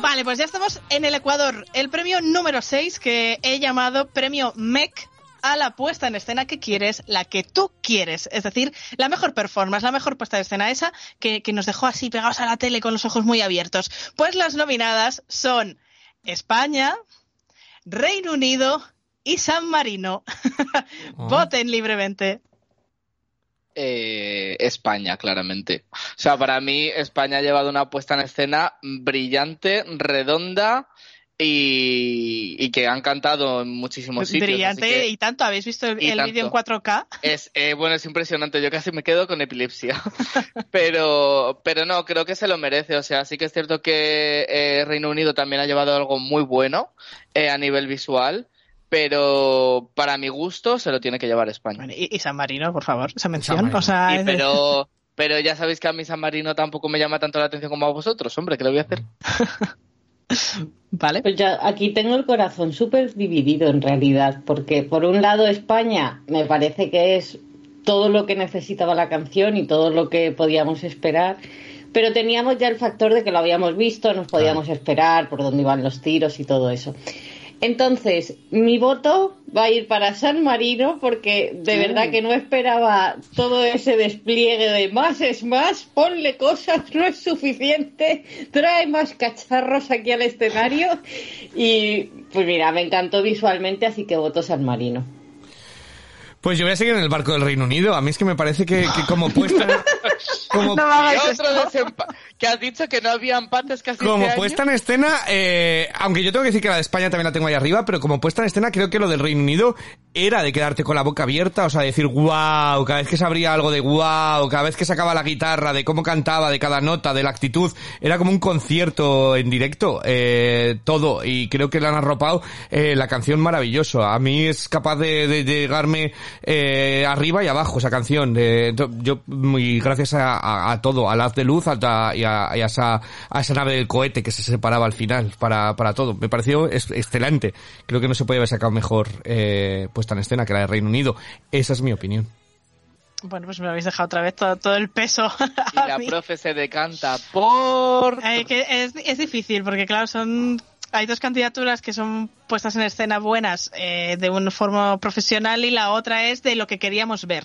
Vale, pues ya estamos en el Ecuador. El premio número 6 que he llamado premio MEC a la puesta en escena que quieres, la que tú quieres. Es decir, la mejor performance, la mejor puesta en escena esa que, que nos dejó así pegados a la tele con los ojos muy abiertos. Pues las nominadas son España, Reino Unido y San Marino. Voten libremente.
Eh, España, claramente. O sea, para mí España ha llevado una puesta en escena brillante, redonda y, y que han cantado en muchísimos sitios.
Brillante
así que
y tanto. ¿Habéis visto el, el vídeo en
tanto.
4K?
es, eh, bueno, es impresionante. Yo casi me quedo con epilepsia. pero, pero no, creo que se lo merece. O sea, sí que es cierto que eh, Reino Unido también ha llevado algo muy bueno eh, a nivel visual. Pero para mi gusto se lo tiene que llevar España.
Y, y San Marino, por favor, esa mención. O sea,
Y pero, pero ya sabéis que a mí San Marino tampoco me llama tanto la atención como a vosotros, hombre, ¿qué le voy a hacer?
Vale.
Pues ya aquí tengo el corazón súper dividido en realidad, porque por un lado España me parece que es todo lo que necesitaba la canción y todo lo que podíamos esperar, pero teníamos ya el factor de que lo habíamos visto, nos podíamos esperar por dónde iban los tiros y todo eso. Entonces, mi voto va a ir para San Marino porque de verdad que no esperaba todo ese despliegue de más es más, ponle cosas, no es suficiente, trae más cacharros aquí al escenario y pues mira, me encantó visualmente, así que voto San Marino.
Pues yo voy a seguir en el barco del Reino Unido. A mí es que me parece que, que como puesta... Como,
No
otro desempa- que has dicho que no había empates casi
como
este
puesta
año.
en escena, eh, aunque yo tengo que decir que la de España también la tengo ahí arriba, pero como puesta en escena creo que lo del Reino Unido era de quedarte con la boca abierta, o sea, decir wow, cada vez que se abría algo de wow, cada vez que sacaba la guitarra, de cómo cantaba, de cada nota, de la actitud, era como un concierto en directo, eh, todo, y creo que le han arropado eh, la canción maravilloso. A mí es capaz de, de llegarme eh, arriba y abajo esa canción. yo, muy gracias a, a- a todo, al haz de luz a- y, a, y a esa, a esa nave del cohete que se separaba al final para, para todo. Me pareció es- excelente. Creo que no se podía haber sacado mejor eh, puesta en escena que la de Reino Unido. Esa es mi opinión.
Bueno, pues me habéis dejado otra vez todo, todo el peso.
Y la
mí.
profe se decanta por...
Eh, que es, es difícil porque, claro, son. Hay dos candidaturas que son puestas en escena buenas eh, de una forma profesional y la otra es de lo que queríamos ver.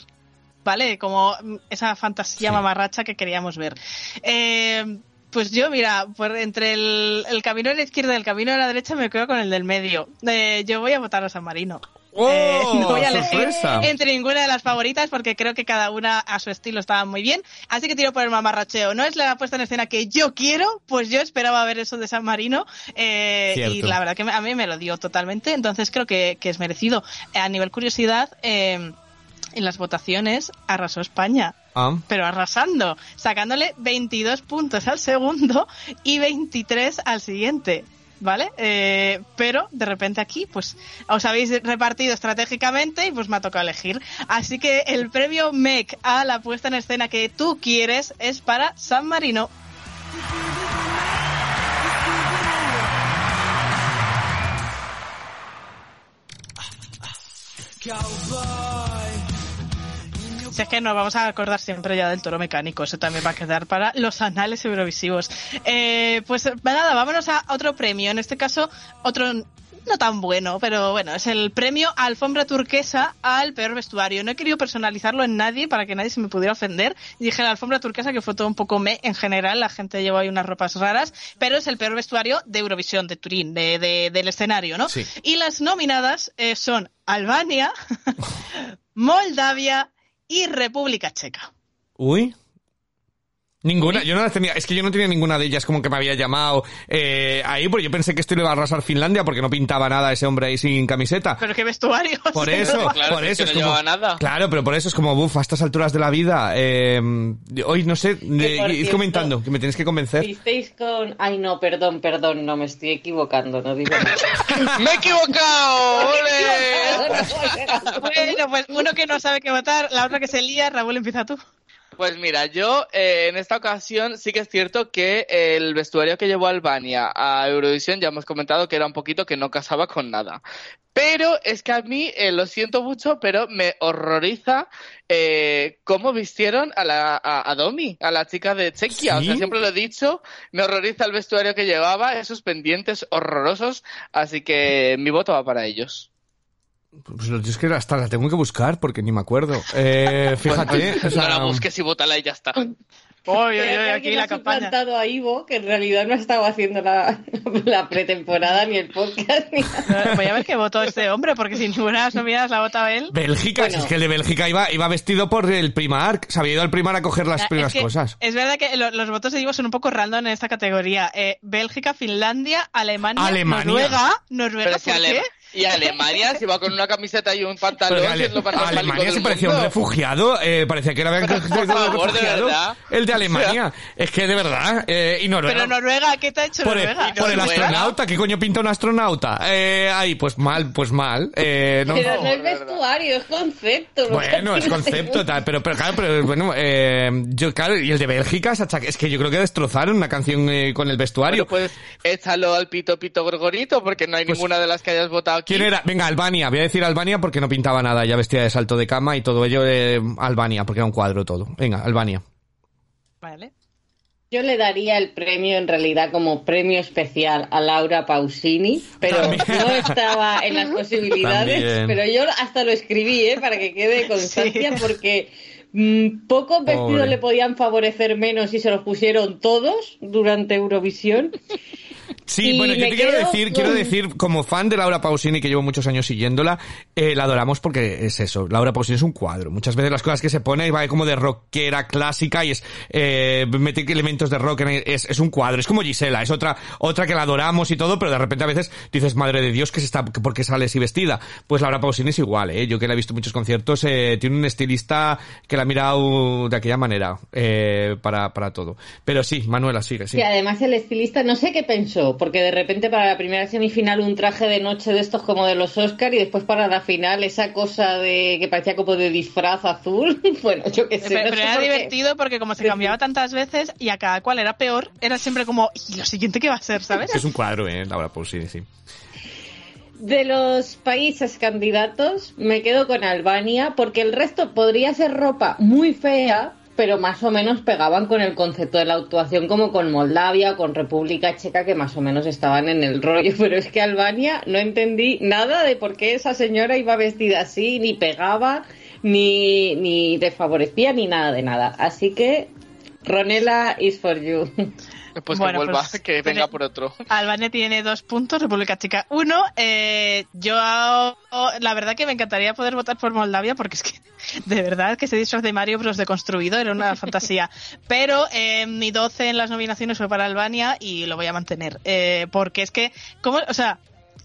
¿Vale? Como mm, esa fantasía
Sí.
mamarracha que queríamos ver. Eh, pues yo, mira, por entre el, el camino de la izquierda y el camino de la derecha me quedo con el del medio. Eh, yo voy a votar a San Marino.
¡Oh!
Eh, no voy a elegir entre ninguna de las favoritas porque creo que cada una a su estilo estaba muy bien. Así que tiro por el mamarracheo. No es la puesta en escena que yo quiero, pues yo esperaba ver eso de San Marino eh, y la verdad que me- a mí me lo dio totalmente. Entonces creo que, que es merecido. A nivel curiosidad, eh, en las votaciones arrasó España.
Ah.
Pero arrasando, sacándole 22 puntos al segundo y 23 al siguiente. ¿Vale? Eh, pero de repente aquí, pues os habéis repartido estratégicamente y pues me ha tocado elegir. Así que el premio MEC a la puesta en escena que tú quieres es para San Marino. Si es que nos vamos a acordar siempre ya del toro mecánico, eso también va a quedar para los anales eurovisivos. Eh, pues nada, vámonos a otro premio, en este caso otro no tan bueno, pero bueno, es el premio Alfombra Turquesa al peor vestuario. No he querido personalizarlo en nadie para que nadie se me pudiera ofender. Dije la Alfombra Turquesa que fue todo un poco me en general, la gente llevó ahí unas ropas raras, pero es el peor vestuario de Eurovisión, de Turín, de, de- del escenario, ¿no?
Sí.
Y las nominadas eh, son Albania, Moldavia y República Checa.
Uy. Ninguna, yo no las tenía, es que yo no tenía ninguna de ellas como que me había llamado eh, ahí, porque yo pensé que esto le iba a arrasar Finlandia porque no pintaba nada ese hombre ahí sin camiseta.
Pero qué vestuario.
Por eso,
Claro,
por
es
eso
que
es
no
como,
nada.
claro, pero por eso es como, buf, a estas alturas de la vida, eh, hoy no sé, eh,
por
id comentando, que me tienes que convencer.
Visteis con... Ay, no, perdón, perdón, no me estoy equivocando, no digo nada.
¡Me he equivocado! ¡Ole!
Bueno, pues uno que no sabe qué votar, la otra que se lía, Raúl, empieza tú.
Pues mira, yo eh, en esta ocasión sí que es cierto que el vestuario que llevó Albania a Eurovisión ya hemos comentado que era un poquito que no casaba con nada. Pero es que a mí, eh, lo siento mucho, pero me horroriza eh, cómo vistieron a, la, a, a Domi, a la chica de Chequia. O sea, siempre lo he dicho, me horroriza el vestuario que llevaba, esos pendientes horrorosos, así que mi voto va para ellos.
Pues es que hasta la tengo que buscar porque ni me acuerdo. Eh, fíjate, o sea,
no la busques y vótala y ya está.
Creo
uy,
que
aquí la
ha
campaña.
a Ivo, que en realidad no estaba haciendo la, la pretemporada ni el podcast ni nada.
Voy a ver qué votó este hombre, porque si ninguna nominadas la ha votado él.
Bélgica, si
Bueno.
es que el de Bélgica iba, iba vestido por el Primark, se había ido al Primark a coger las
Es
primeras
que
cosas.
Es verdad que lo- los votos de Ivo son un poco random en esta categoría. Eh, Bélgica, Finlandia, Alemania,
Alemania.
Noruega. Noruega,
Pero si
¿por
Ale-
qué?
Y Alemania, si va con una camiseta y un pantalón,
Pero Ale-
es
Alemania se parecía un refugiado, eh, parecía que era
Pero, por
un
favor,
refugiado. El de Alemania. Es que de verdad, eh, y Noruega.
Pero Noruega, ¿qué te ha hecho
por el,
Noruega?
por el astronauta, ¿qué coño pinta un astronauta? Eh, ahí, pues mal, pues mal. Eh, no.
Pero no es
de verdad.
vestuario, es concepto. ¿no?
Bueno, es concepto, tal, pero, pero claro, pero bueno, eh, yo, claro, y el de Bélgica, se es que yo creo que destrozaron una canción eh, con el vestuario.
Bueno, pues échalo al pito pito gorgorito, porque no hay
Pues,
ninguna de las que hayas votado aquí.
¿Quién era? Venga, Albania. Voy a decir Albania porque no pintaba nada. Ya vestía de salto de cama y todo ello de Albania, porque era un cuadro todo. Venga, Albania.
Vale.
Yo le daría el premio en realidad como premio especial a Laura Pausini, pero
También.
no estaba en las posibilidades.
También.
Pero yo hasta lo escribí, ¿eh? para que quede constancia,
Sí.
porque mm, pocos vestidos
Pobre.
le podían favorecer menos si se los pusieron todos durante Eurovisión.
Sí,
Y
bueno, yo te quiero decir,
con-
quiero decir, como fan de Laura Pausini, que llevo muchos años siguiéndola, eh, la adoramos porque es eso. Laura Pausini es un cuadro. Muchas veces las cosas que se pone va como de rockera clásica y es, eh, mete elementos de rock, en- es, es un cuadro. Es como Gisela, es otra, otra que la adoramos y todo, pero de repente a veces dices, madre de Dios, que se está, ¿por qué sale así vestida? Pues Laura Pausini es igual, eh. Yo que la he visto en muchos conciertos, eh, tiene un estilista que la ha mirado de aquella manera, eh, para, para todo. Pero sí, Manuela, sigue, sí.
Y además el estilista no sé qué pensó, porque de repente para la primera semifinal un traje de noche de estos como de los Oscar y después para la final esa cosa de que parecía como de disfraz azul. bueno, yo qué sé.
Pero,
no
pero
sé
era
por qué.
divertido porque como se cambiaba tantas veces y a cada cual era peor, era siempre como, ¿y lo siguiente qué va a ser, sabes?
Es un cuadro, eh, Laura Pausini, sí.
De los países candidatos me quedo con Albania porque el resto podría ser ropa muy fea, pero más o menos pegaban con el concepto de la actuación como con Moldavia, con República Checa que más o menos estaban en el rollo, pero es que Albania no entendí nada de por qué esa señora iba vestida así, ni pegaba, ni, ni te favorecía, ni nada de nada. Así que Ronela is for you.
Pues
Bueno,
que vuelva,
pues,
que venga por otro.
Albania tiene dos puntos, República Checa uno. Eh, yo, la verdad que me encantaría poder votar por Moldavia porque es que, de verdad, que ese disfraz de Mario Bros. deconstruido era una fantasía. Pero eh, mi 12 en las nominaciones fue para Albania y lo voy a mantener. Eh, porque es que, ¿cómo? O sea,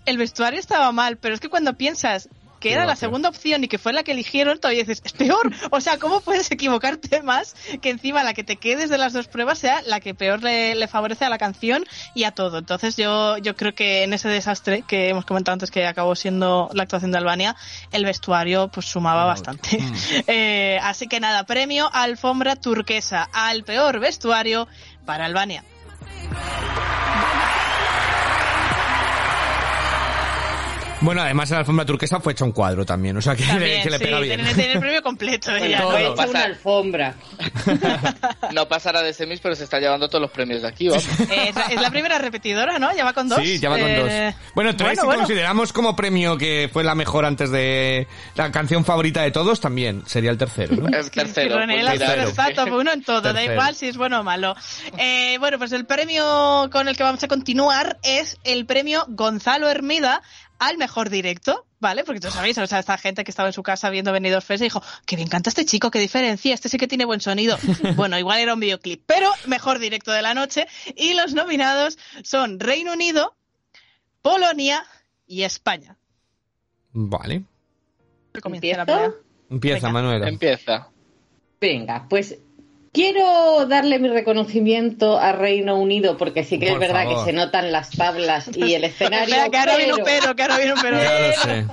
el vestuario estaba mal, pero es que cuando piensas que era la segunda opción y que fue la que eligieron, todavía dices, es peor. O sea, ¿cómo puedes equivocarte más que encima la que te quedes de las dos pruebas sea la que peor le, le favorece a la canción y a todo? Entonces yo, yo creo que en ese desastre que hemos comentado antes que acabó siendo la actuación de Albania, el vestuario pues sumaba bastante. Eh, así que nada, premio Alfombra Turquesa al peor vestuario para Albania.
Bueno, además la alfombra turquesa fue hecha un cuadro también, o sea que,
También,
que le
sí,
pega bien.
tiene, tiene el premio completo. ella,
todo.
¿no?
Pasa-
una alfombra.
No pasará de semis, pero se está llevando todos los premios de aquí, vamos.
Eh, es, la, primera repetidora, ¿no? Ya va con dos.
Sí, ya va con
Eh,
dos. Bueno, tres
bueno,
si
bueno.
consideramos como premio que fue la mejor antes de la canción favorita de todos, también sería el tercero, ¿no?
El tercero.
Que René
pues que-
top uno en todo, da
Tercero.
igual si es bueno o malo. Eh, bueno, pues el premio con el que vamos a continuar es el premio Gonzalo Hermida al mejor directo, ¿vale? Porque tú sabéis, o sea, esta gente que estaba en su casa viendo Venidos Fest y dijo, qué bien canta este chico, qué diferencia, este sí que tiene buen sonido. bueno, igual era un videoclip, pero mejor directo de la noche. Y los nominados son Reino Unido, Polonia y España.
Vale.
Que.
Empieza,
Venga.
Manuela.
Empieza.
Venga, pues quiero darle mi reconocimiento a Reino Unido porque sí que
Por
es verdad
favor.
que se notan las tablas y el escenario.
Espera, que ahora viene un
pero-
pero, que ahora viene un pero.
Ya lo sé.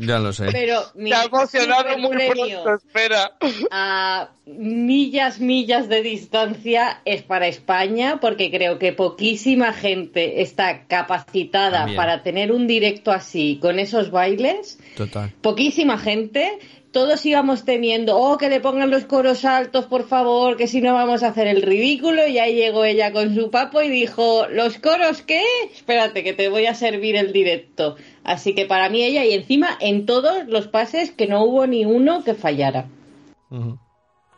Ya lo sé.
Pero mi
ha emocionado muy pronto, espera.
a millas, millas de distancia es para España porque creo que poquísima gente está capacitada
También.
para tener un directo así con esos bailes.
Total.
poquísima gente, todos íbamos teniendo, oh, que le pongan los coros altos, por favor, que si no vamos a hacer el ridículo. Y ahí llegó ella con su papo y dijo, ¿los coros qué? Espérate, que te voy a servir el directo. Así que para mí ella, y encima en todos los pases que no hubo ni uno que fallara.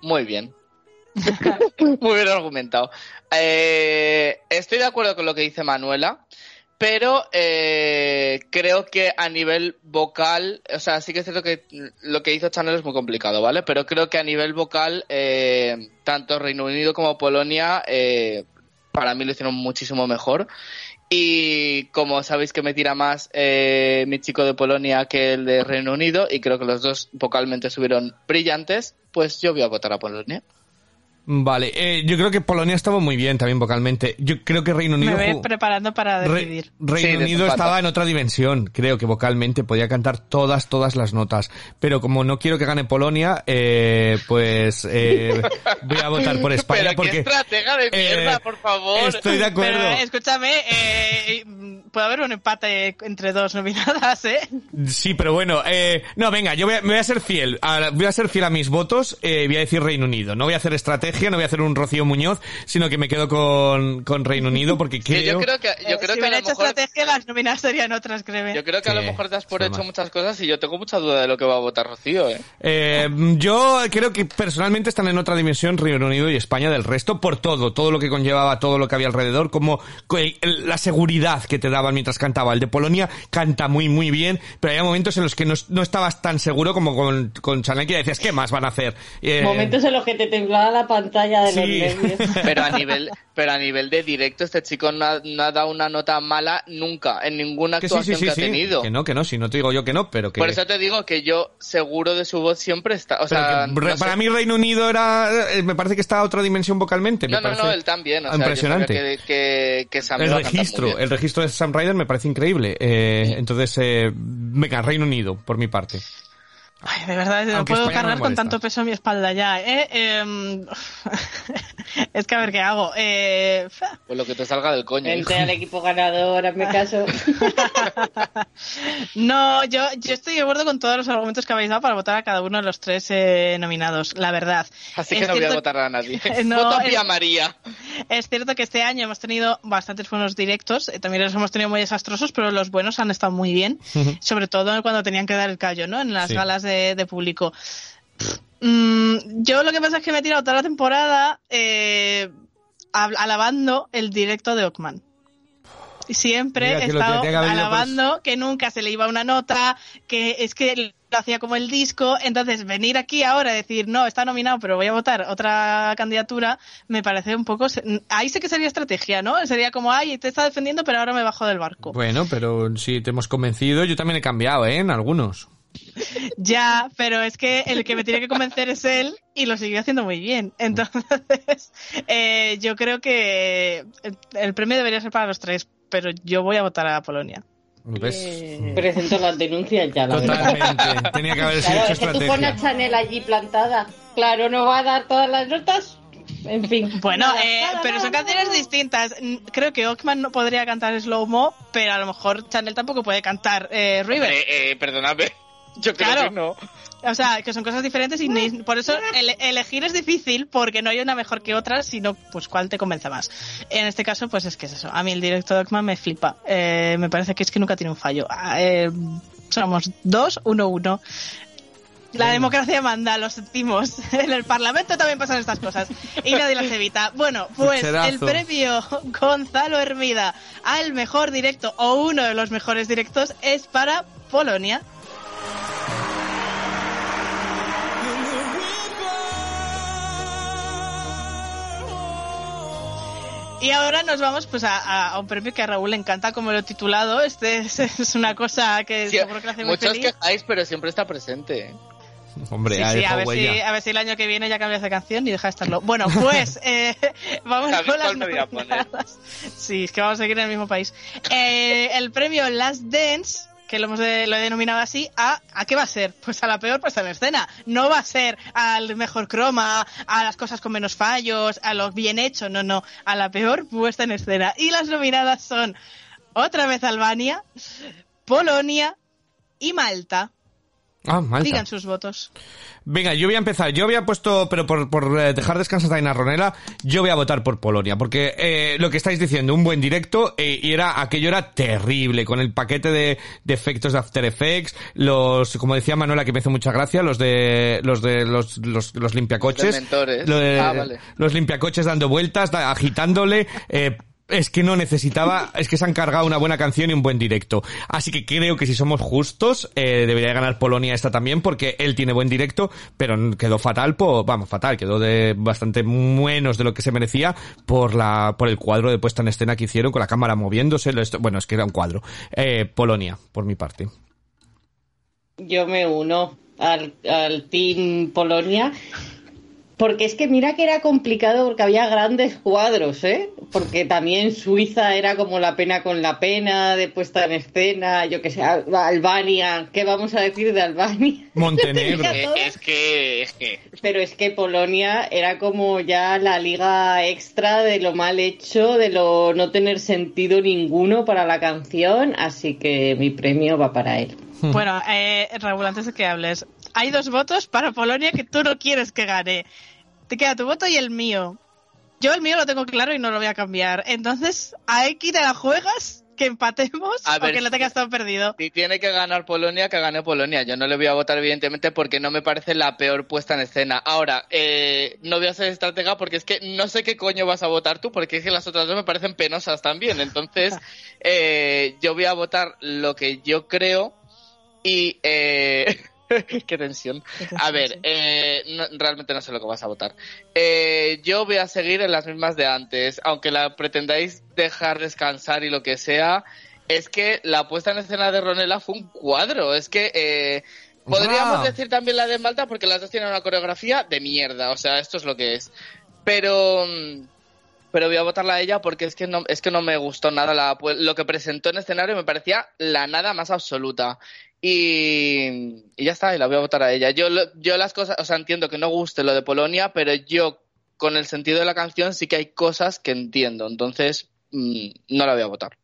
Muy bien. Muy bien argumentado. Eh, estoy de acuerdo con lo que dice Manuela, pero eh, creo que a nivel vocal, o sea, sí que es cierto que lo que hizo Chanel es muy complicado, ¿vale? Pero creo que a nivel vocal, eh, tanto Reino Unido como Polonia, eh, para mí lo hicieron muchísimo mejor. Y como sabéis que me tira más eh, mi chico de Polonia que el de Reino Unido, y creo que los dos vocalmente estuvieron brillantes, pues yo voy a votar a Polonia.
Vale, eh, yo creo que Polonia estaba muy bien también vocalmente. Yo creo que Reino Unido...
Me ve
ju-
preparando para
Re-
decidir.
Reino
Sí,
Unido estaba en otra dimensión, creo que vocalmente podía cantar todas, todas las notas. Pero como no quiero que gane Polonia, eh, pues eh, voy a votar por España
Pero
porque
qué estratega de mierda,
eh,
por favor.
estoy de acuerdo.
Pero escúchame, eh, puede haber un empate entre dos nominadas, ¿eh?
Sí, pero bueno, eh, no, venga, yo voy a, me voy a ser fiel, a- voy a ser fiel a mis votos, eh, voy a decir Reino Unido. No voy a hacer estrategia, no voy a hacer un Rocío Muñoz, sino que me quedo con, con Reino Unido porque
Sí, yo
creo...
creo que, yo creo
Eh, si
que a lo
hecho
mejor,
estrategia, las nominadas serían otras, créeme.
yo creo que a lo mejor das por
es
hecho muchas cosas y yo tengo mucha duda de lo que va a votar Rocío, eh.
Eh, yo creo que personalmente están en otra dimensión Reino Unido y España del resto por todo, todo lo que conllevaba, todo lo que había alrededor, como la seguridad que te daban mientras cantaba. El de Polonia canta muy muy bien, pero había momentos en los que no, no estabas tan seguro como con, con Chanel que decías, ¿qué más van a hacer? Eh,
Momentos en los que te temblaba la pantalla de
Sí.
los nervios.
Pero a nivel, pero a nivel de directo, este chico no ha, no ha dado una nota mala nunca en ninguna
que sí,
actuación
sí, sí,
que ha
sí.
tenido.
Que no, que no, si no te digo yo que no, pero que...
Por eso te digo que yo seguro de su voz siempre está. O sea,
que
no sé.
para mí Reino Unido era, eh, me parece que está a otra dimensión vocalmente. me
No, no, no, él también. O sea,
impresionante.
Yo sabía que, que, que Sam
el registro,
bien.
el registro de Sam Ryder me parece increíble. Eh, Entonces, eh, venga, Reino Unido, por mi parte.
Ay, de verdad, no
Aunque
puedo
España no me
cargar con tanto peso en mi espalda ya, ¿eh? Em, es que a ver qué hago. Eh,
Pues lo que te salga del coño. hijo.
Vente al equipo ganador, hazme caso.
No, yo, yo estoy de acuerdo con todos los argumentos que habéis dado para votar a cada uno de los tres eh, nominados, la verdad.
Así
Es
que no voy a votar a nadie.
No,
Voto a
es-
María.
Es cierto que este año hemos tenido bastantes buenos directos, eh, también los hemos tenido muy desastrosos, pero los buenos han estado muy bien, sobre todo cuando tenían que dar el callo, ¿no? En las
Sí.
galas de, de público. Mm, yo lo que pasa es que me he tirado toda la temporada eh, al- alabando el directo de Ockman. Siempre he estado
que por
alabando que nunca se le iba una nota, que es que lo hacía como el disco. Entonces, venir aquí ahora y decir, no, está nominado, pero voy a votar otra candidatura, me parece un poco. Ahí sé que sería estrategia, ¿no? Sería como, ay, te está defendiendo, pero ahora me bajo del barco.
Bueno, pero si te hemos convencido, yo también he cambiado, ¿eh? En algunos.
Ya, pero es que el que me tiene que convencer es él y lo siguió haciendo muy bien. Entonces, eh, yo creo que el premio debería ser para los tres, pero yo voy a votar a Polonia.
¿Ves?
Eh, Presento las denuncias ya, la verdad.
Totalmente. Tenía que haber sido
Claro,
hecho
es que tú pones a. Chanel allí plantada. Claro, no va a dar todas las notas. En fin.
Bueno,
Nada,
eh,
nada,
pero
nada,
son
nada.
canciones distintas. Mm, Creo que Ockman no podría cantar Slow Mo, pero a lo mejor Chanel tampoco puede cantar eh, River.
Eh, eh, perdóname. Yo creo
Claro.
que no.
O sea, que son cosas diferentes y ni- por eso ele- elegir es difícil porque no hay una mejor que otra, sino pues cuál te convence más. En este caso, pues es que es eso. A mí el directo de Ockman me flipa. Eh, me parece que es que nunca tiene un fallo. Ah, eh, somos dos, uno, uno. La democracia manda, lo sentimos. En el Parlamento también pasan estas cosas y nadie las evita. Bueno, pues
Pucherazo.
el premio Gonzalo Hermida al mejor directo o uno de los mejores directos es para Polonia. Y ahora nos vamos pues a, a- a un premio que a Raúl le encanta, como lo he titulado. Este es, es una cosa que
Sí,
seguro que hace muy
muchos
feliz.
quejáis, pero siempre está presente.
Hombre,
Sí,
ha
sí, a ver, si, a ver si el año que viene ya cambias de canción y deja de estarlo. Bueno, pues eh, vamos
¿Sabes
con las nominadas. Sí, es que vamos a seguir en el mismo país. Eh, el premio Last Dance, que lo, hemos de- lo he denominado así, ¿a, ¿a qué va a ser? Pues a la peor puesta en escena. No va a ser al mejor croma, a las cosas con menos fallos, a lo bien hecho, no, no, a la peor puesta en escena. Y las nominadas son otra vez Albania, Polonia y Malta.
Ah, Malta.
Digan sus votos.
Venga, yo voy a empezar. Yo había puesto, pero por, por eh, dejar descansar a Ina Ronela, yo voy a votar por Polonia, porque eh, lo que estáis diciendo, un buen directo, eh, y era aquello era terrible, con el paquete de, de efectos de After Effects, los, como decía Manuela, que me hizo mucha gracia, los de los de los, los, los limpiacoches,
Los
de-
Ah, vale.
los limpiacoches dando vueltas, da- agitándole, eh, es que no necesitaba, es que se han cargado una buena canción y un buen directo. Así que creo que si somos justos, eh, debería ganar Polonia esta también, porque él tiene buen directo, pero quedó fatal, por, vamos, fatal, quedó de bastante menos de lo que se merecía por la, por el cuadro de puesta en escena que hicieron con la cámara moviéndose, esto- bueno, es que era un cuadro. Eh, Polonia, por mi parte.
Yo me uno al, al Team Polonia. Porque es que mira que era complicado porque había grandes cuadros, ¿eh? Porque también Suiza era como la pena con la pena de puesta en escena, yo que sé, Al- Albania, ¿qué vamos a decir de Albania?
Montenegro.
Es que, es que
Pero es que Polonia era como ya la liga extra de lo mal hecho, de lo no tener sentido ninguno para la canción, así que mi premio va para él.
Bueno, eh, Raúl, antes de que hables, hay dos votos para Polonia que tú no quieres que gane. Te queda tu voto y el mío. Yo el mío lo tengo claro y no lo voy a cambiar. Entonces, aquí te la juegas, que empatemos
A
o
ver,
que lo tengas todo perdido.
si tiene que ganar Polonia, que gane Polonia. Yo no le voy a votar, evidentemente, porque no me parece la peor puesta en escena. Ahora, eh, no voy a ser estratega porque es que no sé qué coño vas a votar tú, porque es que las otras dos me parecen penosas también. Entonces, eh, yo voy a votar lo que yo creo y... Eh... Qué tensión. A ver, eh, no- realmente no sé lo que vas a votar. Eh, yo voy a seguir en las mismas de antes, aunque la pretendáis dejar descansar y lo que sea. Es que la puesta en escena de Ronela fue un cuadro. Es que eh, podríamos
Wow.
decir también la de Malta porque las dos tienen una coreografía de mierda. O sea, esto es lo que es. Pero mm, pero voy a votarla a ella porque es que no es que no me gustó nada la, lo que presentó en escenario me parecía la nada más absoluta y, y ya está y la voy a votar a ella yo yo las cosas o sea entiendo que no guste lo de Polonia pero yo con el sentido de la canción sí que hay cosas que entiendo entonces mm, no la voy a votar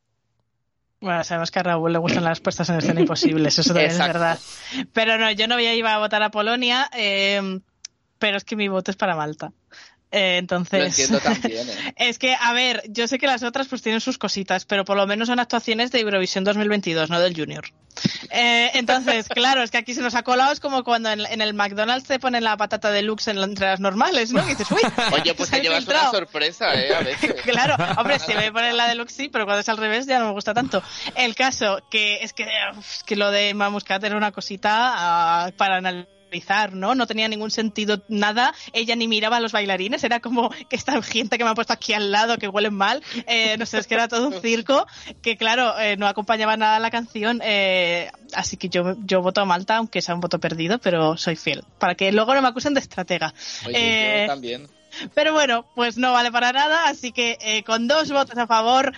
Bueno, sabemos que a Raúl le gustan las puestas en escena imposibles, eso también
Exacto.
es verdad. Pero no, yo no voy a ir a votar a Polonia, eh, pero es que mi voto es para Malta. Eh, entonces...
lo entiendo también ¿eh?
Es que, a ver, yo sé que las otras pues tienen sus cositas, pero por lo menos son actuaciones de Eurovisión 2022, no del Junior. Eh, entonces, claro, es que aquí se nos ha colado, es como cuando en, en el McDonald's te ponen la patata deluxe en, entre las normales, ¿no? Y dices, uy,
oye pues te llevas una
filtrado".
sorpresa eh a veces
Claro, hombre, si me ponen la deluxe sí, pero cuando es al revés ya no me gusta tanto. El caso, que es que, uf, que lo de Mamuscat era una cosita ah, para analizar, ¿no? No tenía ningún sentido nada. Ella ni miraba a los bailarines, era como que esta gente que me ha puesto aquí al lado, que huelen mal. Eh, no sé, es que era todo un circo que, claro, eh, no acompañaba nada a la canción. eh, así que yo, yo voto a Malta, aunque sea un voto perdido, pero soy fiel. Para que luego no me acusen de estratega.
oye yo también
pero bueno, pues no vale para nada, así que con dos votos a favor,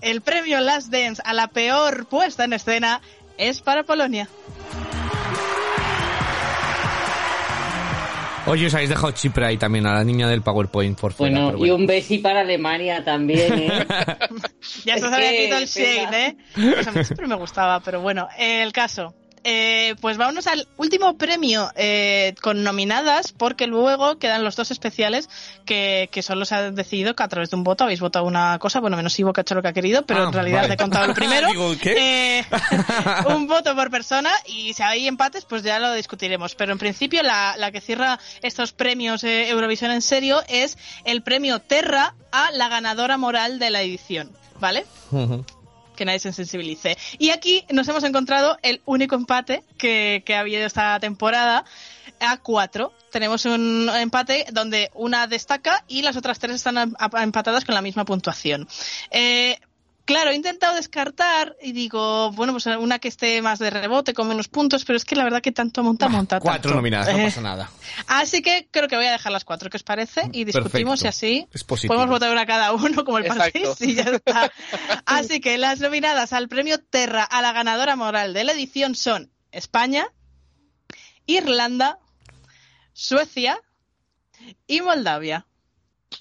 el premio Last Dance a la peor puesta en escena es para Polonia.
Oye, os habéis dejado Chipre ahí también a la niña del PowerPoint por fuera.
Bueno, y un besi para Alemania también, ¿eh?
Ya se había
que,
quitado el shade, ¿eh? Pues a mí siempre me gustaba, pero bueno, el caso. Eh, pues vámonos al último premio eh, con nominadas, porque luego quedan los dos especiales que, que solo se han decidido que a través de un voto habéis votado una cosa, bueno, menos Ivo que ha hecho lo que ha querido, pero
Ah,
en realidad
vale.
he contado el primero.
Digo, ¿qué?
Eh, un voto por persona y si hay empates, pues ya lo discutiremos. Pero en principio la, la que cierra estos premios eh, Eurovisión en serio es el premio Terra a la ganadora moral de la edición, ¿vale? Que nadie se sensibilice. Y aquí nos hemos encontrado el único empate que, que ha habido esta temporada a cuatro. Tenemos un empate donde una destaca y las otras tres están em- empatadas con la misma puntuación. Eh, Claro, he intentado descartar y digo, bueno, pues una que esté más de rebote, con menos puntos, pero es que la verdad que tanto monta, monta
Cuatro
tanto.
nominadas, no
Eh,
pasa nada.
Así que creo que voy a dejar las cuatro, ¿qué os parece? Y discutimos
Perfecto.
y así
Es
podemos votar una cada uno como el país y ya está. Así que las nominadas al premio Terra a la ganadora moral de la edición son España, Irlanda, Suecia y Moldavia.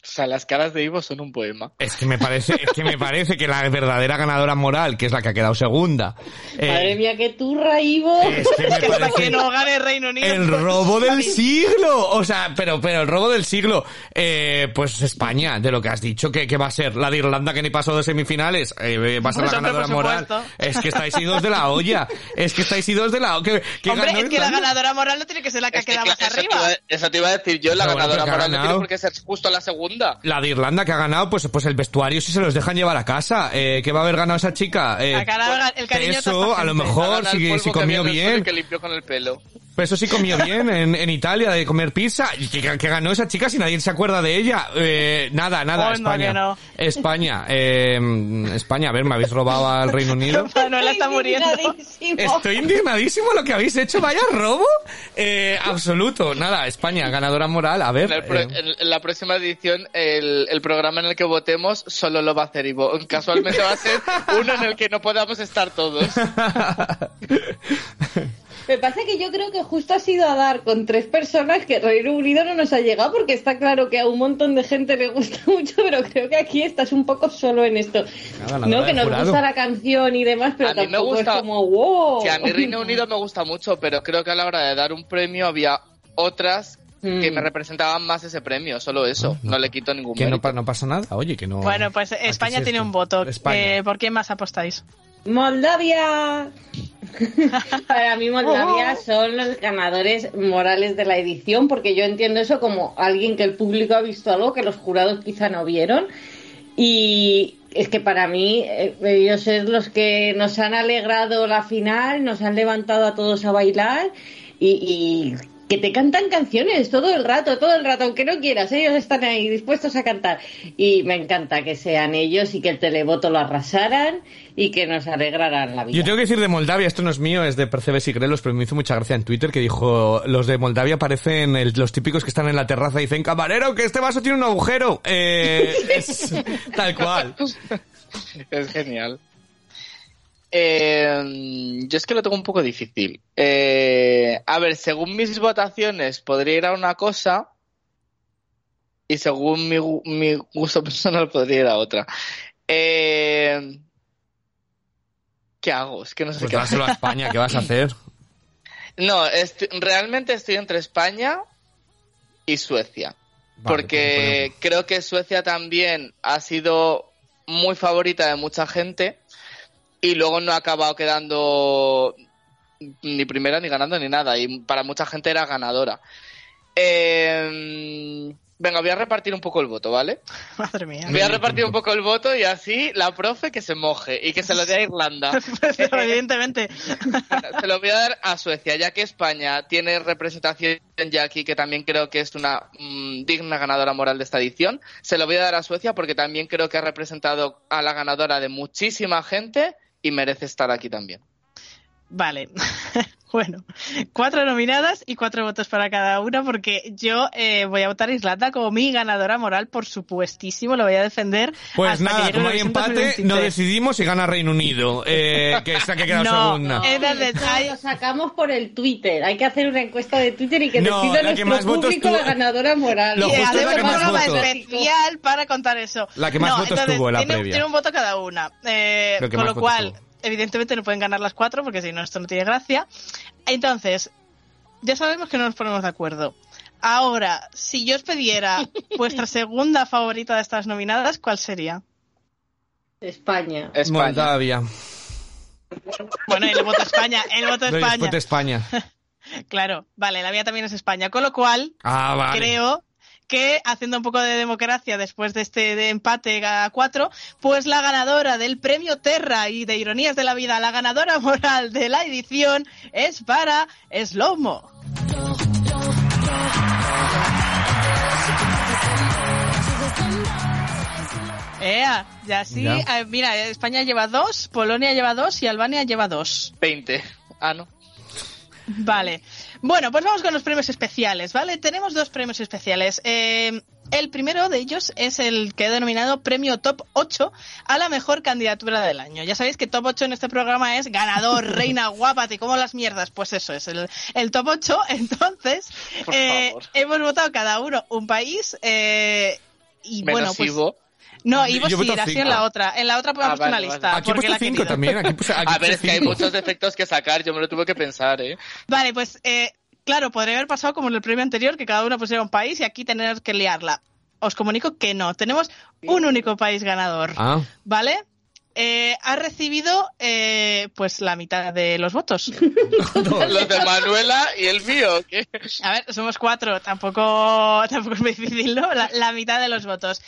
O sea, las caras de Ivo son un poema.
Es que me parece, es que me parece que la verdadera ganadora moral, que es la que ha quedado segunda, eh,
Madre mía, qué turra, Ivo.
es que me parece
que no gane Reino Unido.
el robo del siglo. O sea, pero, pero el robo del siglo. Eh, pues España, de lo que has dicho, que, que va a ser la de Irlanda que ni pasó de semifinales, eh, va a ser
Pues,
la
hombre,
ganadora moral. Es que estáis idos de la olla. Es que estáis idos de la olla. Que, que
Hombre,
ganó
es que la ganadora moral no tiene que ser la que ha
que,
quedado más
eso, te
arriba.
iba, eso te iba a decir yo, la ganadora moral no tiene por qué ser justo la segunda.
La de Irlanda que ha ganado, pues, pues el vestuario si se los dejan llevar a casa. Eh, ¿Qué va a haber ganado esa chica? Eh,
Ha ganado el cariño
eso, a lo mejor, si, si comió bien.
Que limpió con el pelo.
Pero eso sí comió bien en, en Italia de comer pizza. ¿Y que, que ganó esa chica si nadie se acuerda de ella? Eh, nada, nada, España.
no.
España. Eh, España, a ver, me habéis robado al Reino Unido.
Manuela está muriendo.
Indignadísimo.
Estoy indignadísimo lo que habéis hecho, vaya robo. Eh, absoluto. Nada, España, ganadora moral. A ver.
En, pro-
eh,
en la próxima edición, el, el programa en el que votemos solo lo va a hacer Ivo. Casualmente va a ser uno en el que no podamos estar todos.
Me pasa que yo creo que justo ha sido a dar con tres personas que Reino Unido no nos ha llegado porque está claro que a un montón de gente le gusta mucho, pero creo que aquí estás un poco solo en esto.
Nada, nada,
no, que nos
jurado.
gusta la canción y demás, pero
A mí me
tampoco
gusta-
es como wow.
Que a mí Reino Unido me gusta mucho, pero creo que a la hora de dar un premio había otras que
Mm.
me representaban más ese premio, solo eso. No le quito ningún
que no, no pasa nada. Oye, que no.
Bueno, pues España
es
tiene
esto.
un voto.
España.
Eh, ¿Por quién más apostáis?
Moldavia. Para mí Moldavia son los ganadores morales de la edición, porque yo entiendo eso como alguien que el público ha visto algo que los jurados quizá no vieron. Y es que para mí eh, ellos es los que nos han alegrado la final, nos han levantado a todos a bailar y, y que te cantan canciones todo el rato, todo el rato, aunque no quieras, ellos están ahí dispuestos a cantar. Y me encanta que sean ellos y que el televoto lo arrasaran y que nos alegraran la vida.
Yo tengo que decir de Moldavia, esto no es mío, es de Percebes y Grelos, pero me hizo mucha gracia en Twitter que dijo, los de Moldavia parecen el- los típicos que están en la terraza y dicen, camarero, que este vaso tiene un agujero. Eh, es tal cual.
Es genial. Eh, yo es que lo tengo un poco difícil. Eh, a ver, según mis votaciones podría ir a una cosa y según mi, gu- mi gusto personal podría ir a otra. Eh, ¿Qué hago? Es que no sé
Pues
qué
dáselo a
hacer.
España, ¿qué vas a hacer?
No, realmente estoy entre España y Suecia.
Vale,
porque
pues
creo que Suecia también ha sido muy favorita de mucha gente y luego no ha acabado quedando ni primera ni ganando ni nada y para mucha gente era ganadora. Eh, venga, voy a repartir un poco el voto, ¿vale?
Madre mía.
Voy a repartir un poco el voto y así la profe que se moje y que se lo dé a Irlanda.
Evidentemente.
Se lo voy a dar a Suecia, ya que España tiene representación ya aquí, que también creo que es una mm, digna ganadora moral de esta edición. Se lo voy a dar a Suecia porque también creo que ha representado a la ganadora de muchísima gente y merece estar aquí también.
Vale. bueno, cuatro nominadas y cuatro votos para cada una, porque yo eh, voy a votar a Islanda como mi ganadora moral, por supuestísimo, lo voy a defender.
Pues
hasta
nada, como hay empate, no
2023.
decidimos si gana Reino Unido, eh, que es la que queda
No,
segunda.
entonces, hay-
Lo sacamos por el Twitter. Hay que hacer una encuesta de Twitter y que
No,
decida nuestro
más votos
público la ganadora moral.
Lo
y
justo es la
hacemos
que
un
más
programa
votos.
especial para contar eso.
La que más
No,
votos
entonces,
tuvo en la
tiene,
previa.
tiene un voto cada una. Eh,
Lo
con lo cual,
tuvo.
Evidentemente no pueden ganar las cuatro, porque si no, esto no tiene gracia. Entonces, ya sabemos que no nos ponemos de acuerdo. Ahora, si yo os pidiera vuestra segunda favorita de estas nominadas, ¿cuál sería?
España.
España.
Moldavia.
Bueno, el voto España, el voto
No,
España.
de España.
Claro, vale, la mía también es España. Con lo cual,
Ah, vale.
creo que haciendo un poco de democracia después de este de empate a cuatro, pues la ganadora del premio Terra y de Ironías de la Vida, la ganadora moral de la edición es para Slowmo. Ea, ya sí,
Ya.
eh, mira, España lleva dos, Polonia lleva dos y Albania lleva dos.
20. Ah, no.
Vale. Bueno, pues vamos con los premios especiales, ¿vale? Tenemos dos premios especiales. Eh, el primero de ellos es el que he denominado Premio Top 8 a la mejor candidatura del año. Ya sabéis que Top 8 en este programa es ganador, reina, guapa, te como las mierdas. Pues eso es el, el Top 8. Entonces, eh, hemos votado cada uno un país eh, y
Menos
bueno, pues...
Ivo.
No, Ivo
Yo
sí,
voto
así
cinco.
en la otra. En la otra podemos
Ah,
una
vale,
lista.
vale.
Aquí he
porque la
puesto
he
5
querido.
también. Aquí puse, aquí
A ver, es que hay muchos defectos que sacar, yo me lo tuve que pensar, ¿eh?
Vale, pues eh, claro, podría haber pasado como en el premio anterior, que cada uno pusiera un país y aquí tener que liarla. Os comunico que no, tenemos un único país ganador,
Ah,
¿vale? Eh, ha recibido eh, pues la mitad de los votos.
Los de Manuela y el mío, ¿qué?
A ver, somos cuatro, tampoco, tampoco es muy difícil, ¿no? La, la mitad de los votos.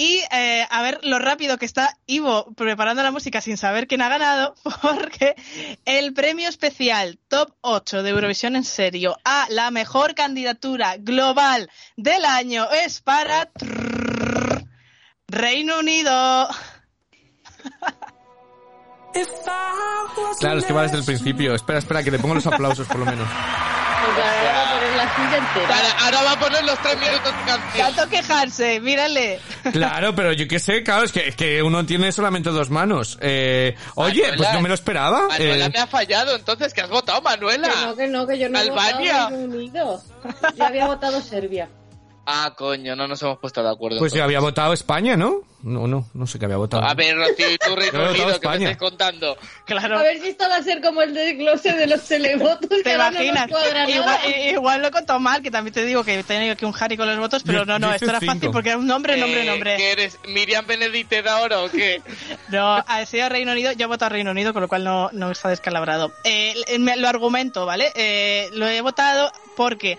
Y eh, a ver lo rápido que está Ivo preparando la música sin saber quién ha ganado, porque el premio especial Top 8 de Eurovisión en serio a la mejor candidatura global del año es para trrr, Reino Unido.
claro, es que va desde el principio. Espera, espera, que le pongo los aplausos por lo menos.
Porque ahora va a poner la suya entera.
Ahora, ahora va a poner los tres minutos de canción.
Tanto quejarse, mírale.
Claro, pero yo qué sé, claro, es que, es que uno tiene solamente dos manos. Eh, oye,
Manuela,
pues no me lo esperaba.
Manuela
Eh,
me ha fallado, entonces, ¿que has votado, Manuela?
Que no, que no, que yo no he
Albania.
votado Reino Unido. Yo había votado Serbia.
Ah, coño, no nos hemos puesto de acuerdo.
pues yo había votado España, ¿no? No, no, no sé qué había votado.
A ver, Rocío, y tú, Reino Unido, que me estáis contando.
Claro.
A ver si esto va a ser como el desglose de los televotos.
¿Te imaginas? igual, eh, igual lo he contado mal, que también te digo que he tenido aquí un Harry con los votos, pero
Yo-
no, no, esto era fácil porque era un nombre, nombre,
Eh,
nombre.
¿Qué eres? ¿Miriam Benedicte de ahora o qué?
No, ha sido Reino Unido, yo he votado Reino Unido, con lo cual no, no está descalabrado. Eh, me- lo argumento, ¿vale? Eh, lo he votado porque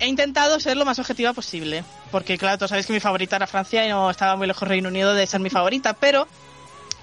he intentado ser lo más objetiva posible. Porque, claro, todos sabéis que mi favorita era Francia y no estaba muy lejos Reino Unido de ser mi favorita, pero